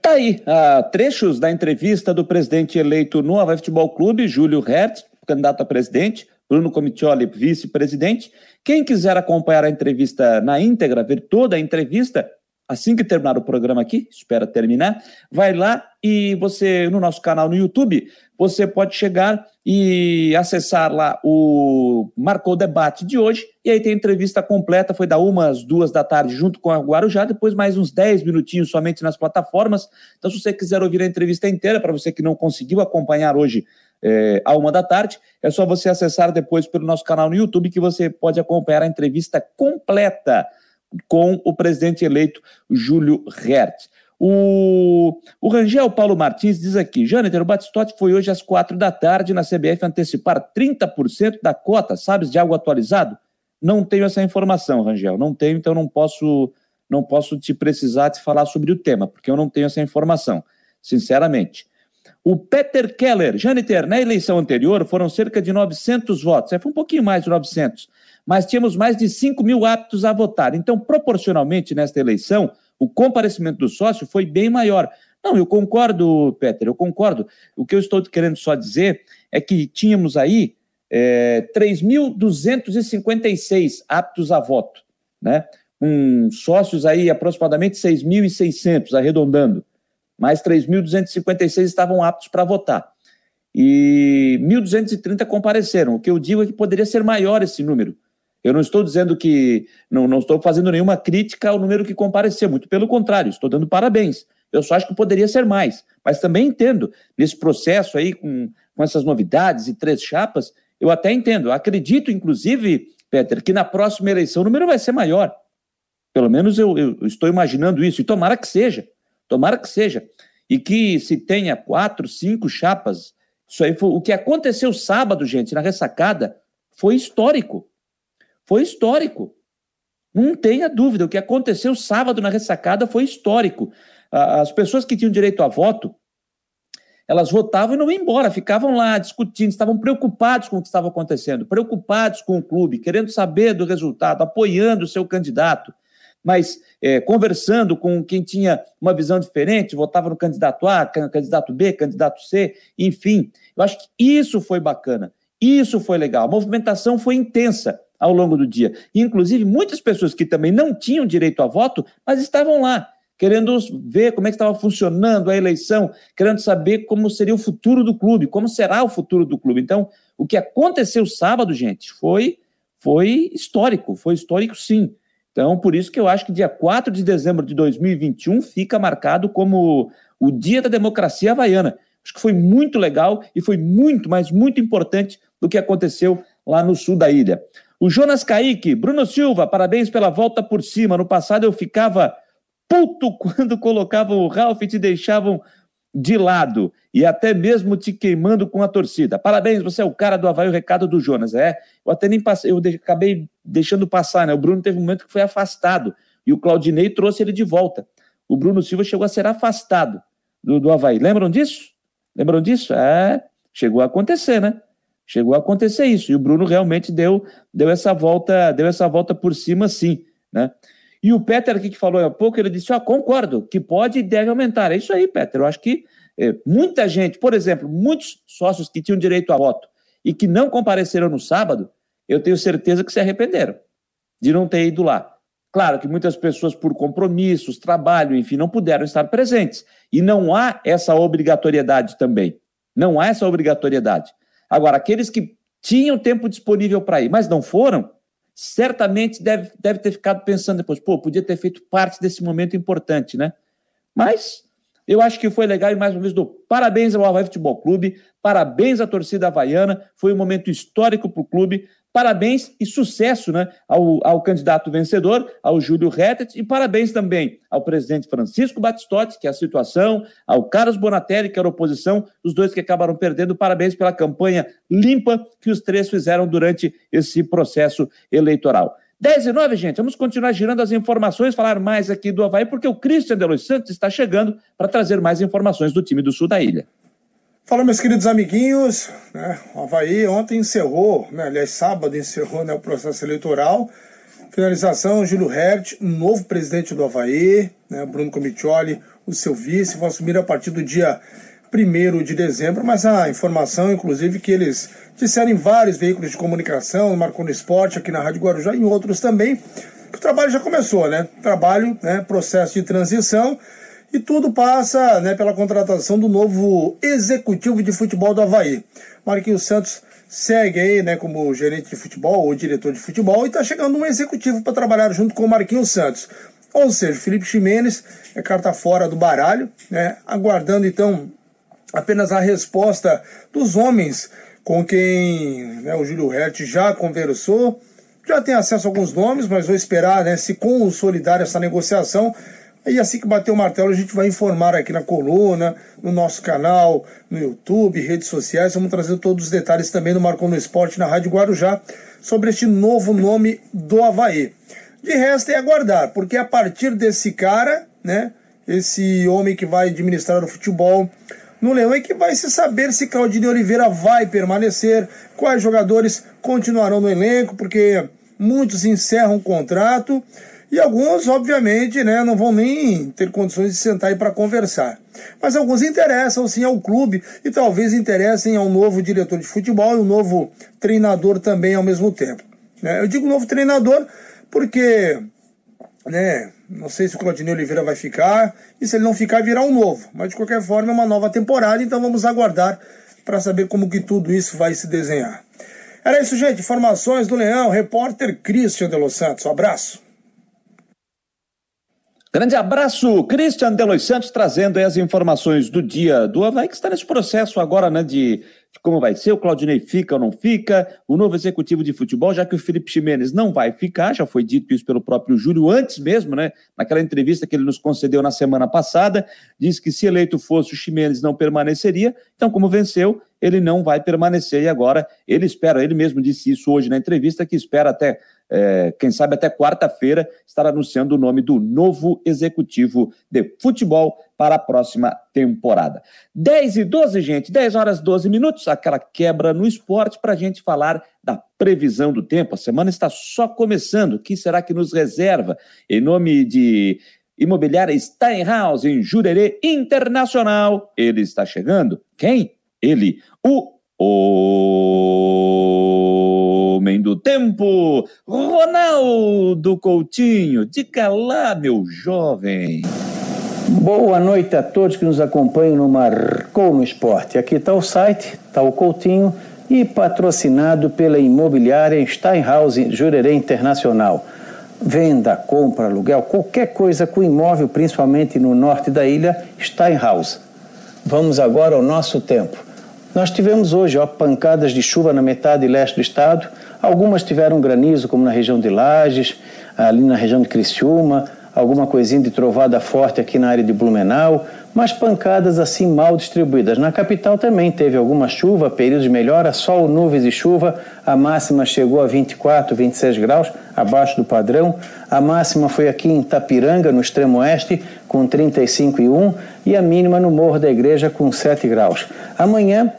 Tá aí, uh, trechos da entrevista do presidente eleito no Havaí Futebol Clube, Júlio Hertz, candidato a presidente, Bruno Comitioli, vice-presidente. Quem quiser acompanhar a entrevista na íntegra, ver toda a entrevista, assim que terminar o programa aqui, espera terminar, vai lá e você, no nosso canal no YouTube, você pode chegar e acessar lá o Marcou o Debate de hoje, e aí tem a entrevista completa, foi da uma às duas da tarde, junto com a Guarujá, depois mais uns 10 minutinhos somente nas plataformas. Então, se você quiser ouvir a entrevista inteira, para você que não conseguiu acompanhar hoje é, à uma da tarde, é só você acessar depois pelo nosso canal no YouTube, que você pode acompanhar a entrevista completa com o presidente eleito Júlio Hertz. O, o Rangel Paulo Martins diz aqui: Jâniter, o Batistotti foi hoje às quatro da tarde na CBF antecipar 30% da cota, sabes, de algo atualizado? Não tenho essa informação, Rangel, não tenho, então não posso, não posso te precisar te falar sobre o tema, porque eu não tenho essa informação, sinceramente. O Peter Keller, Jâniter, na eleição anterior foram cerca de 900 votos, é, foi um pouquinho mais de 900, mas tínhamos mais de 5 mil aptos a votar. Então, proporcionalmente, nesta eleição, o comparecimento do sócio foi bem maior. Não, eu concordo, Peter, eu concordo. O que eu estou querendo só dizer é que tínhamos aí é, 3.256 aptos a voto, né? Com sócios aí aproximadamente 6.600, arredondando. Mais 3.256 estavam aptos para votar. E 1.230 compareceram. O que eu digo é que poderia ser maior esse número. Eu não estou dizendo que. Não, não estou fazendo nenhuma crítica ao número que compareceu, muito pelo contrário, estou dando parabéns. Eu só acho que poderia ser mais. Mas também entendo, nesse processo aí, com, com essas novidades e três chapas, eu até entendo. Acredito, inclusive, Peter, que na próxima eleição o número vai ser maior. Pelo menos eu, eu estou imaginando isso. E tomara que seja. Tomara que seja. E que se tenha quatro, cinco chapas. Isso aí foi. O que aconteceu sábado, gente, na ressacada, foi histórico. Foi histórico. Não tenha dúvida, o que aconteceu sábado na ressacada foi histórico. As pessoas que tinham direito a voto, elas votavam e não iam embora, ficavam lá discutindo, estavam preocupados com o que estava acontecendo, preocupados com o clube, querendo saber do resultado, apoiando o seu candidato, mas é, conversando com quem tinha uma visão diferente, votava no candidato A, candidato B, candidato C, enfim. Eu acho que isso foi bacana, isso foi legal. A movimentação foi intensa ao longo do dia. Inclusive, muitas pessoas que também não tinham direito a voto, mas estavam lá, querendo ver como é que estava funcionando a eleição, querendo saber como seria o futuro do clube, como será o futuro do clube. Então, o que aconteceu sábado, gente, foi, foi histórico, foi histórico sim. Então, por isso que eu acho que dia 4 de dezembro de 2021 fica marcado como o Dia da Democracia Havaiana. Acho que foi muito legal e foi muito, mas muito importante do que aconteceu lá no sul da ilha. O Jonas Kaique, Bruno Silva, parabéns pela volta por cima. No passado eu ficava puto [LAUGHS] quando colocavam o Ralph e te deixavam de lado e até mesmo te queimando com a torcida. Parabéns, você é o cara do Havaí, o recado do Jonas. É, eu até nem passei, eu acabei deixando passar, né? O Bruno teve um momento que foi afastado e o Claudinei trouxe ele de volta. O Bruno Silva chegou a ser afastado do, do Havaí. Lembram disso? Lembram disso? É, chegou a acontecer, né? Chegou a acontecer isso. E o Bruno realmente deu, deu essa volta, deu essa volta por cima, sim. Né? E o Peter aqui que falou há pouco, ele disse: ah, concordo, que pode e deve aumentar. É isso aí, Peter. Eu acho que é, muita gente, por exemplo, muitos sócios que tinham direito a voto e que não compareceram no sábado, eu tenho certeza que se arrependeram de não ter ido lá. Claro que muitas pessoas, por compromissos, trabalho, enfim, não puderam estar presentes. E não há essa obrigatoriedade também. Não há essa obrigatoriedade. Agora, aqueles que tinham tempo disponível para ir, mas não foram, certamente deve, deve ter ficado pensando depois, pô, podia ter feito parte desse momento importante, né? Mas eu acho que foi legal e mais uma vez dou parabéns ao Havaí Futebol Clube, parabéns à torcida havaiana, foi um momento histórico para o clube, Parabéns e sucesso né, ao, ao candidato vencedor, ao Júlio Rettet, e parabéns também ao presidente Francisco Batistotti, que é a situação, ao Carlos Bonatelli, que era a oposição, os dois que acabaram perdendo. Parabéns pela campanha limpa que os três fizeram durante esse processo eleitoral. 10 e 9, gente, vamos continuar girando as informações, falar mais aqui do Havaí, porque o Christian Delois Santos está chegando para trazer mais informações do time do sul da ilha. Fala, meus queridos amiguinhos. Né? O Havaí ontem encerrou, né? aliás, sábado encerrou né, o processo eleitoral. Finalização, Júlio Hert, novo presidente do Havaí, né? Bruno Comitioli, o seu vice, vão assumir a partir do dia 1 de dezembro, mas a informação, inclusive, que eles disseram em vários veículos de comunicação, no Marconi Esporte, aqui na Rádio Guarujá e em outros também, que o trabalho já começou, né? Trabalho, né? processo de transição, e tudo passa né, pela contratação do novo executivo de futebol do Havaí. Marquinhos Santos segue aí né, como gerente de futebol ou diretor de futebol e está chegando um executivo para trabalhar junto com o Marquinhos Santos. Ou seja, Felipe Ximenes é carta fora do baralho, né, aguardando então apenas a resposta dos homens com quem né, o Júlio Hertz já conversou. Já tem acesso a alguns nomes, mas vou esperar né, se consolidar essa negociação e assim que bater o martelo, a gente vai informar aqui na coluna, no nosso canal, no YouTube, redes sociais. Vamos trazer todos os detalhes também no Marcou no Esporte, na Rádio Guarujá, sobre este novo nome do Havaí. De resto é aguardar, porque a partir desse cara, né, esse homem que vai administrar o futebol no Leão, é que vai se saber se Claudinei Oliveira vai permanecer, quais jogadores continuarão no elenco, porque muitos encerram o contrato e alguns, obviamente, né, não vão nem ter condições de sentar aí para conversar. Mas alguns interessam sim ao clube e talvez interessem ao novo diretor de futebol e o novo treinador também ao mesmo tempo. Né? Eu digo novo treinador porque, né, não sei se o Claudinei Oliveira vai ficar e se ele não ficar virá um novo. Mas de qualquer forma é uma nova temporada, então vamos aguardar para saber como que tudo isso vai se desenhar. Era isso, gente. Informações do Leão, repórter Christian de Los Santos. Um abraço. Grande abraço, Christian Delois Santos, trazendo as informações do dia do Havaí, que está nesse processo agora, né, de, de, como vai ser, o Claudinei fica ou não fica, o novo executivo de futebol, já que o Felipe Ximenes não vai ficar, já foi dito isso pelo próprio Júlio antes mesmo, né, naquela entrevista que ele nos concedeu na semana passada, disse que se eleito fosse o Ximenes não permaneceria, então como venceu, ele não vai permanecer e agora ele espera, ele mesmo disse isso hoje na entrevista, que espera até é, quem sabe até quarta-feira, estar anunciando o nome do novo executivo de futebol para a próxima temporada. 10 e 12, gente, 10 horas e 12 minutos, aquela quebra no esporte para a gente falar da previsão do tempo. A semana está só começando. O que será que nos reserva? Em nome de Imobiliária Steinhaus, em Jurerê Internacional, ele está chegando. Quem? Ele, o. o homem do tempo, Ronaldo Coutinho. Diga lá, meu jovem. Boa noite a todos que nos acompanham no Marcou no Esporte. Aqui está o site, está o Coutinho e patrocinado pela imobiliária Steinhaus Jurerê Internacional. Venda, compra, aluguel, qualquer coisa com imóvel, principalmente no norte da ilha, Steinhaus. Vamos agora ao nosso tempo. Nós tivemos hoje ó, pancadas de chuva na metade leste do estado, Algumas tiveram granizo, como na região de Lages, ali na região de Criciúma, alguma coisinha de trovada forte aqui na área de Blumenau, mas pancadas assim mal distribuídas. Na capital também teve alguma chuva, períodos de melhora, sol, nuvens e chuva. A máxima chegou a 24, 26 graus, abaixo do padrão. A máxima foi aqui em Tapiranga, no extremo oeste, com 35,1 e a mínima no Morro da Igreja com 7 graus. Amanhã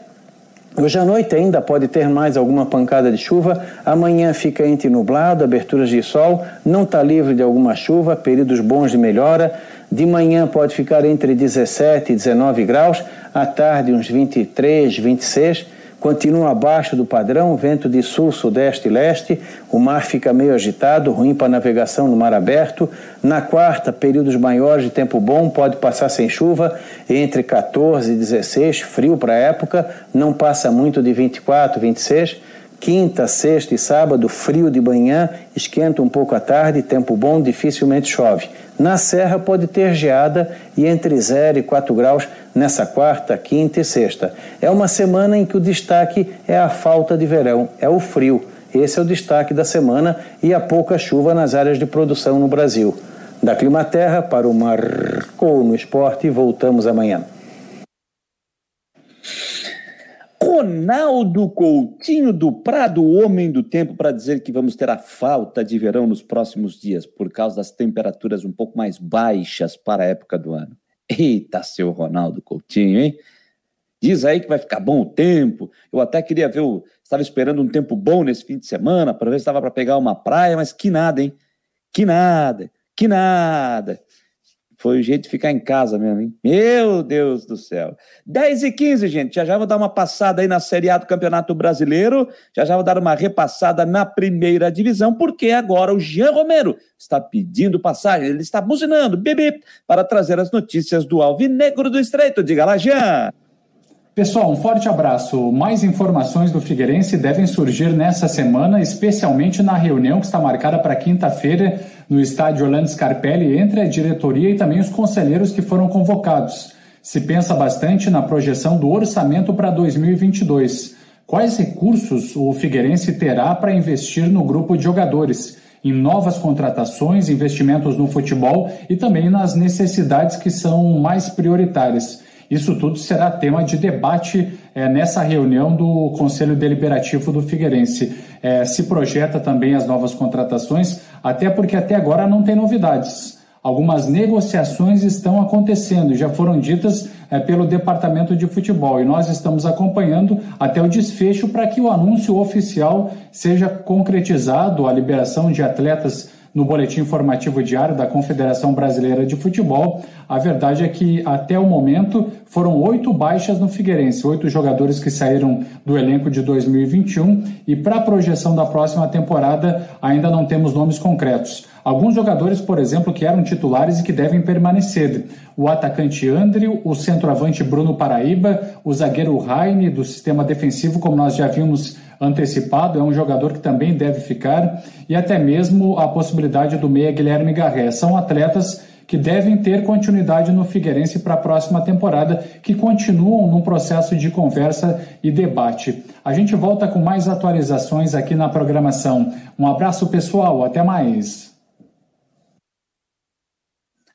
Hoje à noite ainda pode ter mais alguma pancada de chuva. Amanhã fica entre nublado, aberturas de sol, não está livre de alguma chuva, períodos bons de melhora. De manhã pode ficar entre 17 e 19 graus, à tarde uns 23, 26 continua abaixo do padrão, vento de sul, sudeste e leste, o mar fica meio agitado, ruim para navegação no mar aberto. Na quarta, períodos maiores de tempo bom, pode passar sem chuva, entre 14 e 16, frio para a época, não passa muito de 24, 26. Quinta, sexta e sábado, frio de manhã, esquenta um pouco à tarde, tempo bom, dificilmente chove. Na Serra pode ter geada e entre 0 e 4 graus nessa quarta, quinta e sexta. É uma semana em que o destaque é a falta de verão, é o frio. Esse é o destaque da semana e a pouca chuva nas áreas de produção no Brasil. Da Climaterra para o Marcou no Esporte, voltamos amanhã. Ronaldo Coutinho do Prado, o homem do tempo, para dizer que vamos ter a falta de verão nos próximos dias, por causa das temperaturas um pouco mais baixas para a época do ano. Eita, seu Ronaldo Coutinho, hein? Diz aí que vai ficar bom o tempo. Eu até queria ver, o... estava esperando um tempo bom nesse fim de semana, para ver se estava para pegar uma praia, mas que nada, hein? Que nada, que nada. Foi o jeito de ficar em casa mesmo, hein? Meu Deus do céu. 10 e 15, gente. Já já vou dar uma passada aí na Série A do Campeonato Brasileiro. Já já vou dar uma repassada na primeira divisão, porque agora o Jean Romero está pedindo passagem. Ele está buzinando, bebê, para trazer as notícias do Alvinegro do Estreito. Diga lá, Jean. Pessoal, um forte abraço. Mais informações do Figueirense devem surgir nessa semana, especialmente na reunião que está marcada para quinta-feira no estádio Orlando Scarpelli entre a diretoria e também os conselheiros que foram convocados. Se pensa bastante na projeção do orçamento para 2022. Quais recursos o Figueirense terá para investir no grupo de jogadores? Em novas contratações, investimentos no futebol e também nas necessidades que são mais prioritárias. Isso tudo será tema de debate é, nessa reunião do Conselho Deliberativo do Figueirense. É, se projeta também as novas contratações, até porque até agora não tem novidades. Algumas negociações estão acontecendo já foram ditas é, pelo Departamento de Futebol e nós estamos acompanhando até o desfecho para que o anúncio oficial seja concretizado, a liberação de atletas no boletim informativo diário da Confederação Brasileira de Futebol. A verdade é que, até o momento, foram oito baixas no Figueirense, oito jogadores que saíram do elenco de 2021 e, para a projeção da próxima temporada, ainda não temos nomes concretos. Alguns jogadores, por exemplo, que eram titulares e que devem permanecer. O atacante Andrew, o centroavante Bruno Paraíba, o zagueiro Raine, do sistema defensivo, como nós já vimos antecipado, é um jogador que também deve ficar, e até mesmo a possibilidade do meia Guilherme Garré. São atletas que devem ter continuidade no Figueirense para a próxima temporada, que continuam num processo de conversa e debate. A gente volta com mais atualizações aqui na programação. Um abraço pessoal, até mais.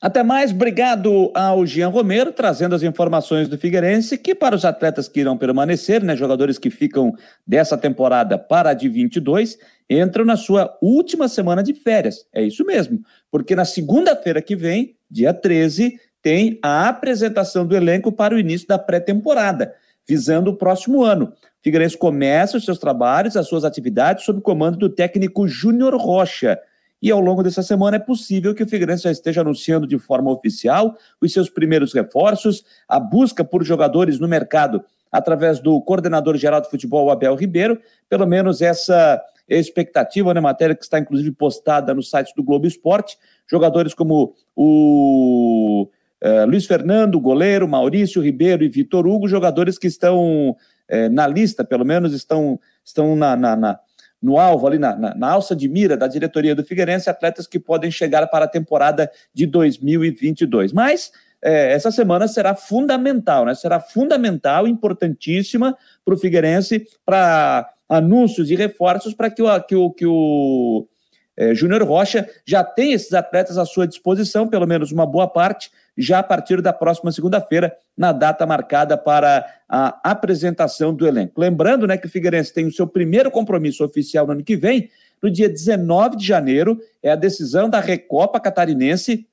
Até mais, obrigado ao Jean Romero, trazendo as informações do Figueirense, que para os atletas que irão permanecer, né, jogadores que ficam dessa temporada para a de 22, entram na sua última semana de férias. É isso mesmo, porque na segunda-feira que vem, dia 13, tem a apresentação do elenco para o início da pré-temporada, visando o próximo ano. O Figueirense começa os seus trabalhos, as suas atividades, sob comando do técnico Júnior Rocha. E ao longo dessa semana é possível que o Figueirense já esteja anunciando de forma oficial os seus primeiros reforços, a busca por jogadores no mercado através do coordenador geral de futebol, Abel Ribeiro, pelo menos essa expectativa, né, matéria que está inclusive postada no site do Globo Esporte, jogadores como o uh, Luiz Fernando, goleiro, Maurício Ribeiro e Vitor Hugo, jogadores que estão uh, na lista, pelo menos estão, estão na, na, na no alvo, ali na, na, na, alça de mira da diretoria do Figueirense, atletas que podem chegar para a temporada de 2022. Mas é, essa semana será fundamental, né? Será fundamental, importantíssima para o Figueirense, para anúncios e reforços para que o, que o, que o é, Júnior Rocha já tenha esses atletas à sua disposição, pelo menos uma boa parte, já a partir da próxima segunda-feira, na data marcada para a apresentação do elenco. Lembrando né, que o Figueirense tem o seu primeiro compromisso oficial no ano que vem, no dia 19 de janeiro, é a decisão da Recopa Catarinense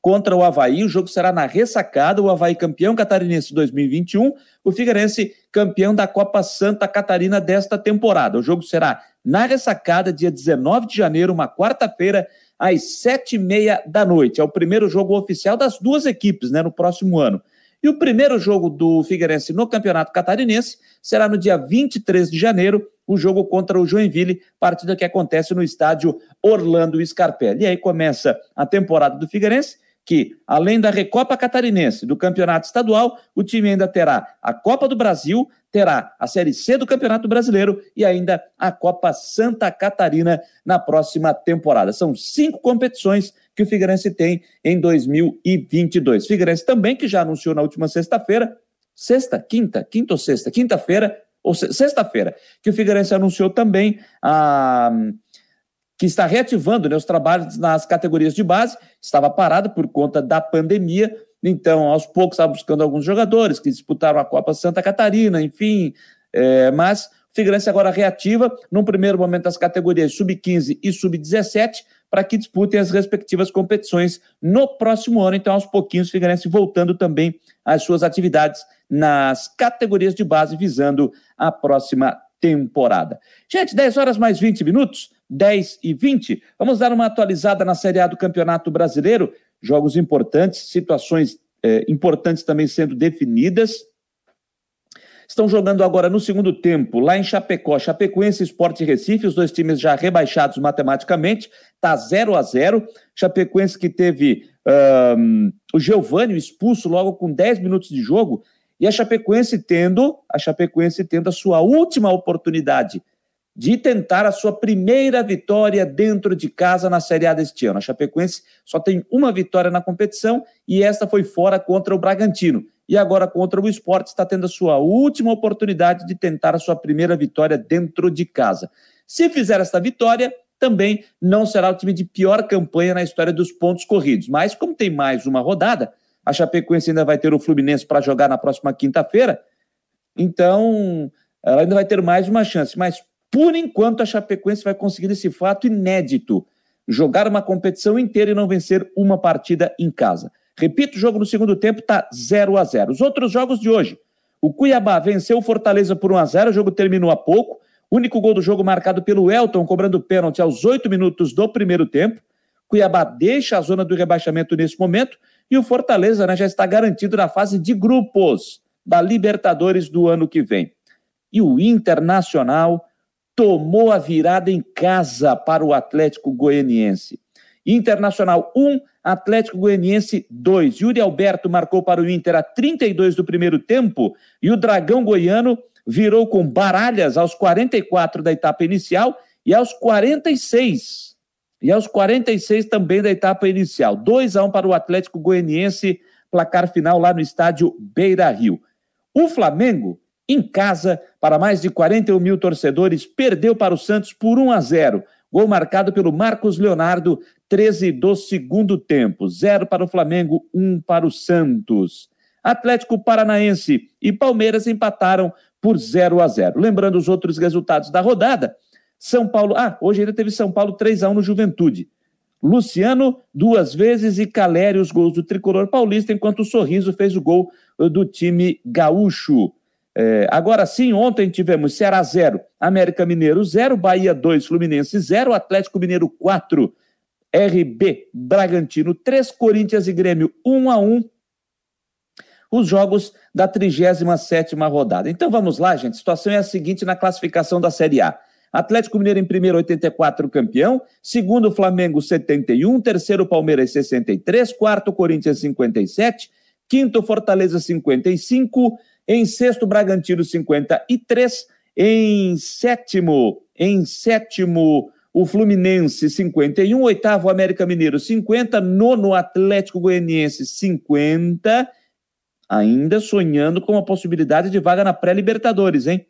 contra o Havaí. O jogo será na ressacada, o Havaí campeão catarinense 2021, o Figueirense campeão da Copa Santa Catarina desta temporada. O jogo será na ressacada, dia 19 de janeiro, uma quarta-feira, às sete e meia da noite. É o primeiro jogo oficial das duas equipes, né, no próximo ano. E o primeiro jogo do Figueirense no Campeonato Catarinense será no dia 23 de janeiro, o jogo contra o Joinville, partida que acontece no estádio Orlando Scarpelli. E aí começa a temporada do Figueirense, que, além da Recopa Catarinense do Campeonato Estadual, o time ainda terá a Copa do Brasil, terá a Série C do Campeonato Brasileiro e ainda a Copa Santa Catarina na próxima temporada. São cinco competições que o Figueirense tem em 2022. Figueirense também, que já anunciou na última sexta-feira, sexta, quinta, quinta ou sexta, quinta-feira, ou sexta-feira, que o Figueirense anunciou também a que está reativando né, os trabalhos nas categorias de base, estava parado por conta da pandemia, então, aos poucos, estava buscando alguns jogadores que disputaram a Copa Santa Catarina, enfim. É, mas Figueirense agora reativa, num primeiro momento, as categorias sub-15 e sub-17, para que disputem as respectivas competições no próximo ano. Então, aos pouquinhos, Figueirense voltando também às suas atividades nas categorias de base, visando a próxima temporada. Gente, 10 horas mais 20 minutos, 10 e 20. Vamos dar uma atualizada na Série A do Campeonato Brasileiro. jogos importantes, situações é, importantes também sendo definidas. Estão jogando agora no segundo tempo, lá em Chapecó, Chapecoense Esporte Recife, os dois times já rebaixados matematicamente, está 0 a 0 Chapecoense que teve um, o Giovanni expulso logo com 10 minutos de jogo, e a Chapecoense tendo, a Chapecoense tendo a sua última oportunidade de tentar a sua primeira vitória dentro de casa na Série A deste ano. A Chapecoense só tem uma vitória na competição e esta foi fora contra o Bragantino. E agora contra o Esporte está tendo a sua última oportunidade de tentar a sua primeira vitória dentro de casa. Se fizer esta vitória, também não será o time de pior campanha na história dos pontos corridos. Mas como tem mais uma rodada, a Chapecoense ainda vai ter o Fluminense para jogar na próxima quinta-feira, então ela ainda vai ter mais uma chance. Mas por enquanto, a Chapecoense vai conseguir esse fato inédito: jogar uma competição inteira e não vencer uma partida em casa. Repito, o jogo no segundo tempo está 0 a 0 Os outros jogos de hoje. O Cuiabá venceu o Fortaleza por 1 a 0 o jogo terminou há pouco. Único gol do jogo marcado pelo Elton, cobrando pênalti aos oito minutos do primeiro tempo. Cuiabá deixa a zona do rebaixamento nesse momento e o Fortaleza né, já está garantido na fase de grupos da Libertadores do ano que vem. E o Internacional tomou a virada em casa para o Atlético Goianiense. Internacional 1, Atlético Goianiense 2. Yuri Alberto marcou para o Inter a 32 do primeiro tempo e o Dragão Goiano virou com baralhas aos 44 da etapa inicial e aos 46. E aos 46 também da etapa inicial. 2 a 1 para o Atlético Goianiense, placar final lá no estádio Beira Rio. O Flamengo em casa, para mais de 41 mil torcedores, perdeu para o Santos por 1 a 0. Gol marcado pelo Marcos Leonardo, 13 do segundo tempo. 0 para o Flamengo, 1 para o Santos. Atlético Paranaense e Palmeiras empataram por 0 a 0. Lembrando os outros resultados da rodada, São Paulo. Ah, hoje ainda teve São Paulo 3 a 1 no Juventude. Luciano, duas vezes, e Caleri, os gols do tricolor paulista, enquanto o Sorriso fez o gol do time gaúcho. É, agora sim, ontem tivemos Ceará 0, América Mineiro 0, Bahia 2, Fluminense 0, Atlético Mineiro 4, RB Bragantino 3, Corinthians e Grêmio 1 a 1. Os jogos da 37 rodada. Então vamos lá, gente. A situação é a seguinte na classificação da Série A. Atlético Mineiro em primeiro, 84, campeão. Segundo, Flamengo, 71. Terceiro, Palmeiras, 63. Quarto, Corinthians, 57. Quinto, Fortaleza, 55. Em sexto, Bragantino, 53. Em sétimo, em sétimo, o Fluminense, 51. Oitavo, América Mineiro, 50. Nono, Atlético Goianiense, 50. Ainda sonhando com a possibilidade de vaga na pré-Libertadores, hein?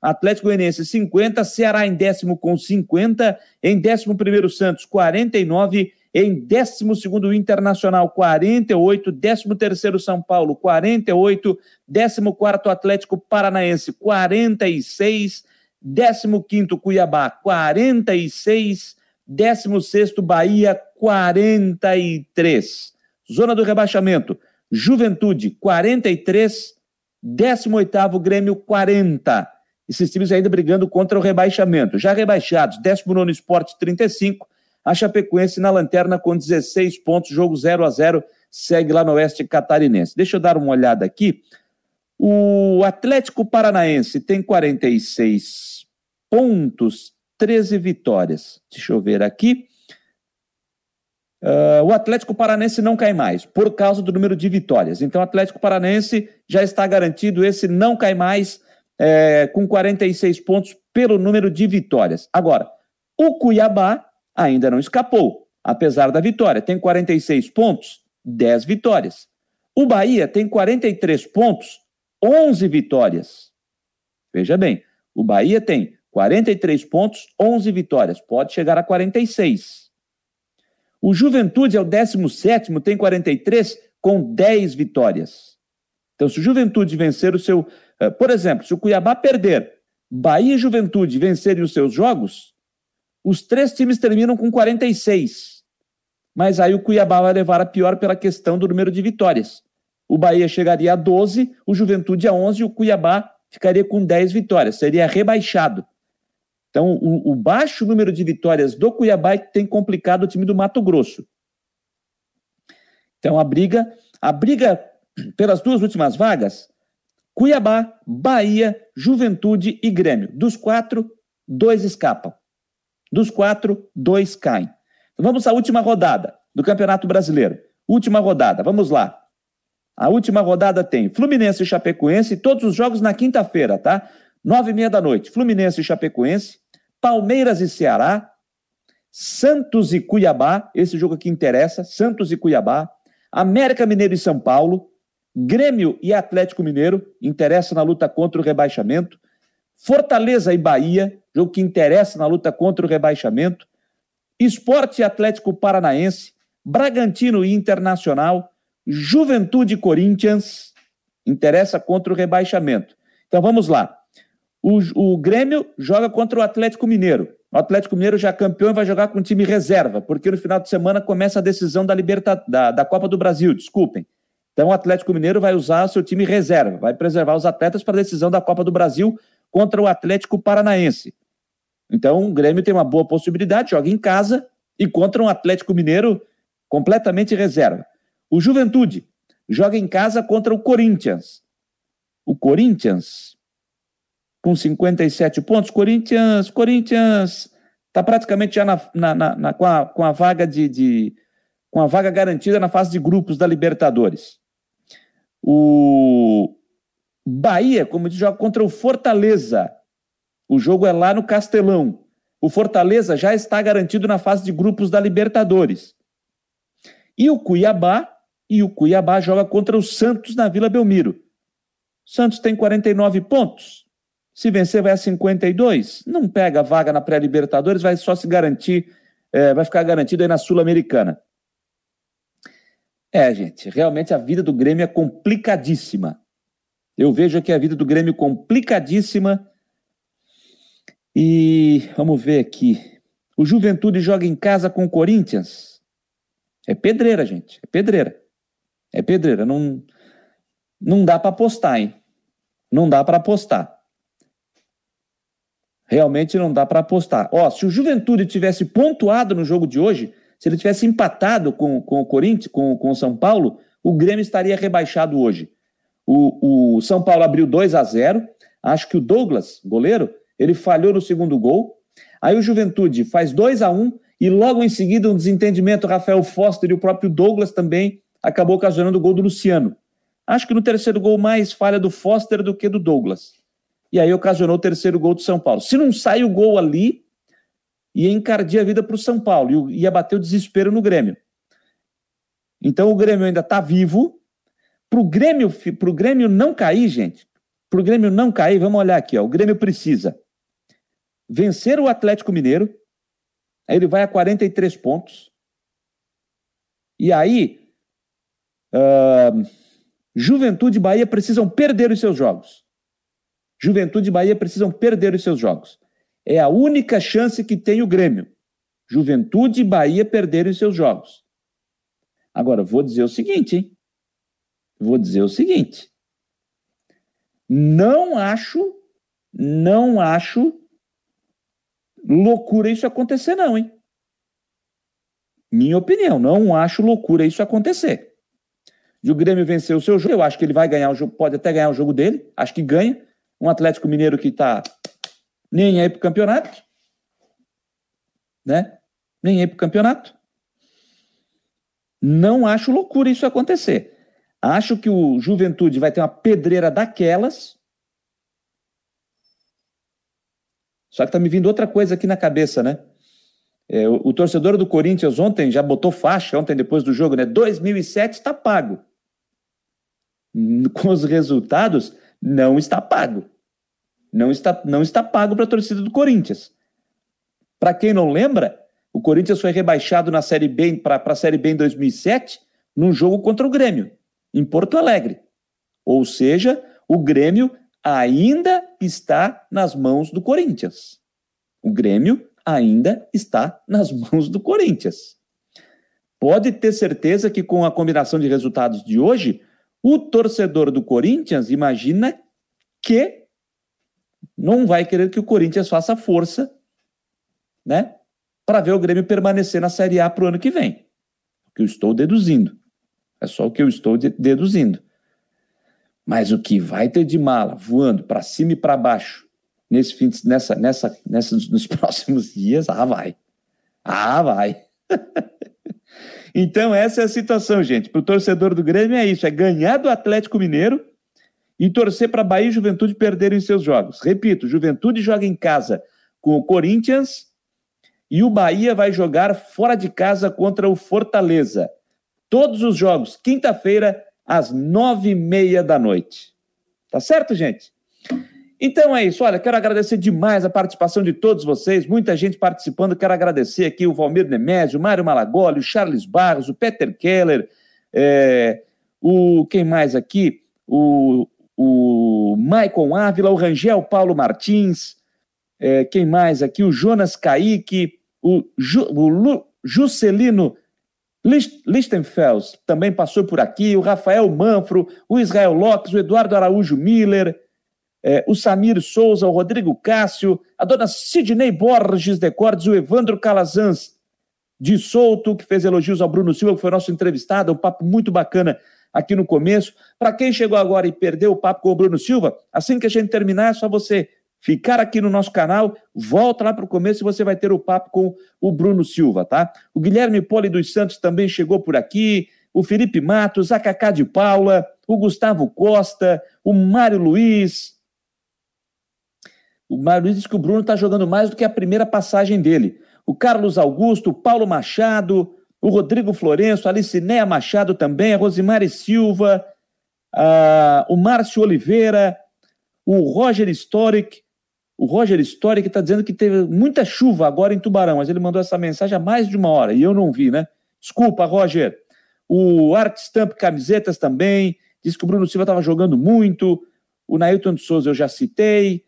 Atlético Goianiense 50, Ceará em décimo com 50, em décimo primeiro Santos 49, em 12º Internacional, 48, 13º São Paulo, 48, 14º Atlético Paranaense, 46, 15º Cuiabá, 46, 16º Bahia, 43. Zona do rebaixamento, Juventude, 43, 18º Grêmio, 40. Esses times ainda brigando contra o rebaixamento. Já rebaixados, 19º Esporte, 35, a Chapecoense na lanterna com 16 pontos, jogo 0 a 0 segue lá no Oeste Catarinense. Deixa eu dar uma olhada aqui. O Atlético Paranaense tem 46 pontos, 13 vitórias. Deixa eu ver aqui. Uh, o Atlético Paranense não cai mais, por causa do número de vitórias. Então, o Atlético Paranense já está garantido, esse não cai mais, é, com 46 pontos pelo número de vitórias. Agora, o Cuiabá ainda não escapou, apesar da vitória. Tem 46 pontos, 10 vitórias. O Bahia tem 43 pontos, 11 vitórias. Veja bem, o Bahia tem 43 pontos, 11 vitórias. Pode chegar a 46. O Juventude é o 17, tem 43, com 10 vitórias. Então, se o Juventude vencer o seu. Uh, por exemplo, se o Cuiabá perder, Bahia e Juventude vencerem os seus jogos, os três times terminam com 46. Mas aí o Cuiabá vai levar a pior pela questão do número de vitórias. O Bahia chegaria a 12, o Juventude a 11 e o Cuiabá ficaria com 10 vitórias. Seria rebaixado. Então, o, o baixo número de vitórias do Cuiabá tem complicado o time do Mato Grosso. Então a briga, a briga pelas duas últimas vagas, Cuiabá, Bahia, Juventude e Grêmio. Dos quatro, dois escapam. Dos quatro, dois caem. Vamos à última rodada do Campeonato Brasileiro. Última rodada, vamos lá. A última rodada tem Fluminense e Chapecoense, todos os jogos na quinta-feira, tá? Nove e meia da noite, Fluminense e Chapecoense, Palmeiras e Ceará, Santos e Cuiabá, esse jogo aqui interessa, Santos e Cuiabá, América Mineiro e São Paulo, Grêmio e Atlético Mineiro, interessa na luta contra o rebaixamento, Fortaleza e Bahia, jogo que interessa na luta contra o rebaixamento, Esporte Atlético Paranaense, Bragantino e Internacional, Juventude Corinthians, interessa contra o rebaixamento. Então vamos lá. O, o Grêmio joga contra o Atlético Mineiro. O Atlético Mineiro já campeão e vai jogar com time reserva, porque no final de semana começa a decisão da, liberta, da, da Copa do Brasil, desculpem. Então o Atlético Mineiro vai usar seu time reserva, vai preservar os atletas para a decisão da Copa do Brasil contra o Atlético Paranaense. Então o Grêmio tem uma boa possibilidade, joga em casa e contra um Atlético Mineiro completamente reserva. O Juventude joga em casa contra o Corinthians. O Corinthians, com 57 pontos, Corinthians, Corinthians está praticamente já na, na, na, com, a, com a vaga de, de, com a vaga garantida na fase de grupos da Libertadores. O Bahia, como diz, joga contra o Fortaleza. O jogo é lá no Castelão. O Fortaleza já está garantido na fase de grupos da Libertadores. E o Cuiabá, e o Cuiabá joga contra o Santos na Vila Belmiro. Santos tem 49 pontos. Se vencer, vai a 52. Não pega vaga na pré-Libertadores, vai só se garantir, é, vai ficar garantido aí na Sul-Americana. É, gente, realmente a vida do Grêmio é complicadíssima. Eu vejo aqui a vida do Grêmio complicadíssima. E vamos ver aqui. O Juventude joga em casa com o Corinthians. É pedreira, gente. É pedreira. É pedreira. Não, não dá para apostar, hein? Não dá para apostar. Realmente não dá para apostar. Ó, se o Juventude tivesse pontuado no jogo de hoje, se ele tivesse empatado com, com o Corinthians, com, com o São Paulo, o Grêmio estaria rebaixado hoje. O, o São Paulo abriu 2 a 0 Acho que o Douglas, goleiro, ele falhou no segundo gol. Aí o Juventude faz 2 a 1 e logo em seguida um desentendimento, Rafael Foster e o próprio Douglas também acabou ocasionando o gol do Luciano. Acho que no terceiro gol mais falha do Foster do que do Douglas. E aí ocasionou o terceiro gol do São Paulo. Se não sai o gol ali, ia encardir a vida para o São Paulo, ia bater o desespero no Grêmio. Então o Grêmio ainda está vivo. Para o Grêmio, pro Grêmio não cair, gente, para o Grêmio não cair, vamos olhar aqui, ó, o Grêmio precisa vencer o Atlético Mineiro, aí ele vai a 43 pontos. E aí, uh, Juventude e Bahia precisam perder os seus jogos. Juventude e Bahia precisam perder os seus jogos. É a única chance que tem o Grêmio. Juventude e Bahia perderem seus jogos. Agora, vou dizer o seguinte, hein? Vou dizer o seguinte. Não acho, não acho loucura isso acontecer, não, hein? Minha opinião, não acho loucura isso acontecer. E o Grêmio venceu o seu jogo, eu acho que ele vai ganhar o jogo, pode até ganhar o jogo dele, acho que ganha. Um Atlético Mineiro que está nem aí para o campeonato, né? Nem aí para o campeonato. Não acho loucura isso acontecer. Acho que o Juventude vai ter uma pedreira daquelas. Só que tá me vindo outra coisa aqui na cabeça, né? É, o, o, torcedor do Corinthians ontem já botou faixa, ontem depois do jogo, né? 2007 está pago. [LAUGHS] Com os resultados, não está pago não está, não está pago para a torcida do Corinthians. Para quem não lembra, o Corinthians foi rebaixado na Série B para a Série B em 2007, num jogo contra o Grêmio, em Porto Alegre. Ou seja, o Grêmio ainda está nas mãos do Corinthians. O Grêmio ainda está nas mãos do Corinthians. Pode ter certeza que com a combinação de resultados de hoje, o torcedor do Corinthians imagina que não vai querer que o Corinthians faça força, né, para ver o Grêmio permanecer na Série A para o ano que vem. Que eu estou deduzindo. É só o que eu estou deduzindo. Mas o que vai ter de mala voando para cima e para baixo nesse fim, nessa, nessa, nessa, [LAUGHS] nos próximos dias, ah, vai. Ah, vai. [LAUGHS] então, essa é a situação, gente. Para o torcedor do Grêmio é isso: é ganhar do Atlético Mineiro e torcer para Bahia e Juventude perderem seus jogos. Repito, Juventude joga em casa com o Corinthians e o Bahia vai jogar fora de casa contra o Fortaleza. Todos os jogos, quinta-feira, às nove e meia da noite. Tá certo, gente? Então é isso. Olha, quero agradecer demais a participação de todos vocês, muita gente participando. Quero agradecer aqui o Valmir Nemésio, o Mário Malagoli, o Charles Barros, o Peter Keller, é, o quem mais aqui? O, o Maicon Ávila, o Rangel Paulo Martins, é, quem mais aqui? O Jonas Kaique, o, Ju, o Lu, Juscelino Lichtenfels também passou por aqui, o Rafael Manfro, o Israel Lopes, o Eduardo Araújo Miller, é, o Samir Souza, o Rodrigo Cássio, a dona Sidney Borges de Cordes, o Evandro Calazans de Souto, que fez elogios ao Bruno Silva, que foi nosso entrevistado, um papo muito bacana aqui no começo. Para quem chegou agora e perdeu o papo com o Bruno Silva, assim que a gente terminar, é só você ficar aqui no nosso canal, volta lá para o começo e você vai ter o papo com o Bruno Silva, tá? O Guilherme Poli dos Santos também chegou por aqui, o Felipe Matos, a Cacá de Paula, o Gustavo Costa, o Mário Luiz. O Mário Luiz diz que o Bruno está jogando mais do que a primeira passagem dele. O Carlos Augusto, o Paulo Machado, o Rodrigo Florenço, a Licinéia Machado também, a Rosimari Silva, a, o Márcio Oliveira, o Roger Storic. O Roger Storic está dizendo que teve muita chuva agora em Tubarão, mas ele mandou essa mensagem há mais de uma hora e eu não vi, né? Desculpa, Roger. O Art Stamp Camisetas também, disse que o Bruno Silva estava jogando muito. O Nailton de Souza eu já citei.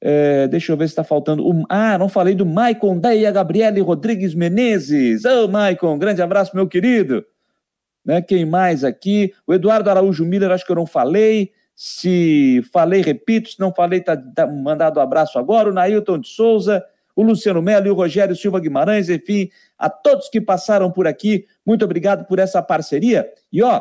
É, deixa eu ver se está faltando. O, ah, não falei do Maicon Deia Gabriele Rodrigues Menezes. Ô, oh, Maicon, grande abraço, meu querido. Né, quem mais aqui? O Eduardo Araújo Miller, acho que eu não falei. Se falei, repito. Se não falei, tá, tá mandado um abraço agora. O Nailton de Souza, o Luciano Melo e o Rogério Silva Guimarães, enfim, a todos que passaram por aqui, muito obrigado por essa parceria. E ó,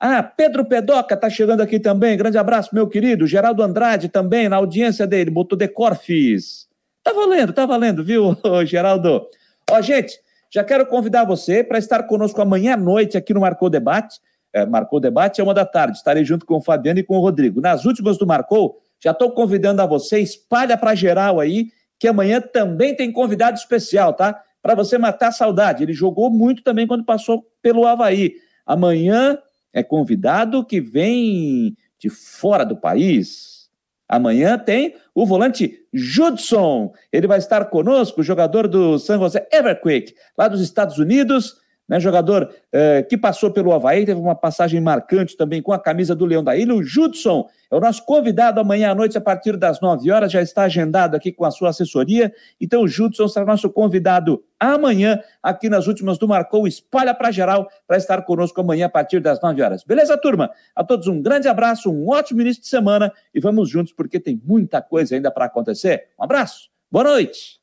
ah, Pedro Pedoca está chegando aqui também. Grande abraço, meu querido. Geraldo Andrade também, na audiência dele, botou Decorfis. Tá valendo, tá valendo, viu, [LAUGHS] Geraldo? Ó, gente, já quero convidar você para estar conosco amanhã à noite aqui no Marcou Debate. É, Marcou Debate é uma da tarde. Estarei junto com o Fabiano e com o Rodrigo. Nas últimas do Marcou, já estou convidando a você, espalha para geral aí, que amanhã também tem convidado especial, tá? Para você matar a saudade. Ele jogou muito também quando passou pelo Havaí. Amanhã é convidado que vem de fora do país. Amanhã tem o volante Judson. Ele vai estar conosco, jogador do San José Everquick, lá dos Estados Unidos né, jogador eh, que passou pelo Havaí, teve uma passagem marcante também com a camisa do Leão da Ilha. O Judson é o nosso convidado amanhã à noite, a partir das 9 horas, já está agendado aqui com a sua assessoria. Então, o Judson será nosso convidado amanhã, aqui nas últimas do Marcou, espalha para geral, para estar conosco amanhã a partir das 9 horas. Beleza, turma? A todos um grande abraço, um ótimo início de semana e vamos juntos, porque tem muita coisa ainda para acontecer. Um abraço, boa noite.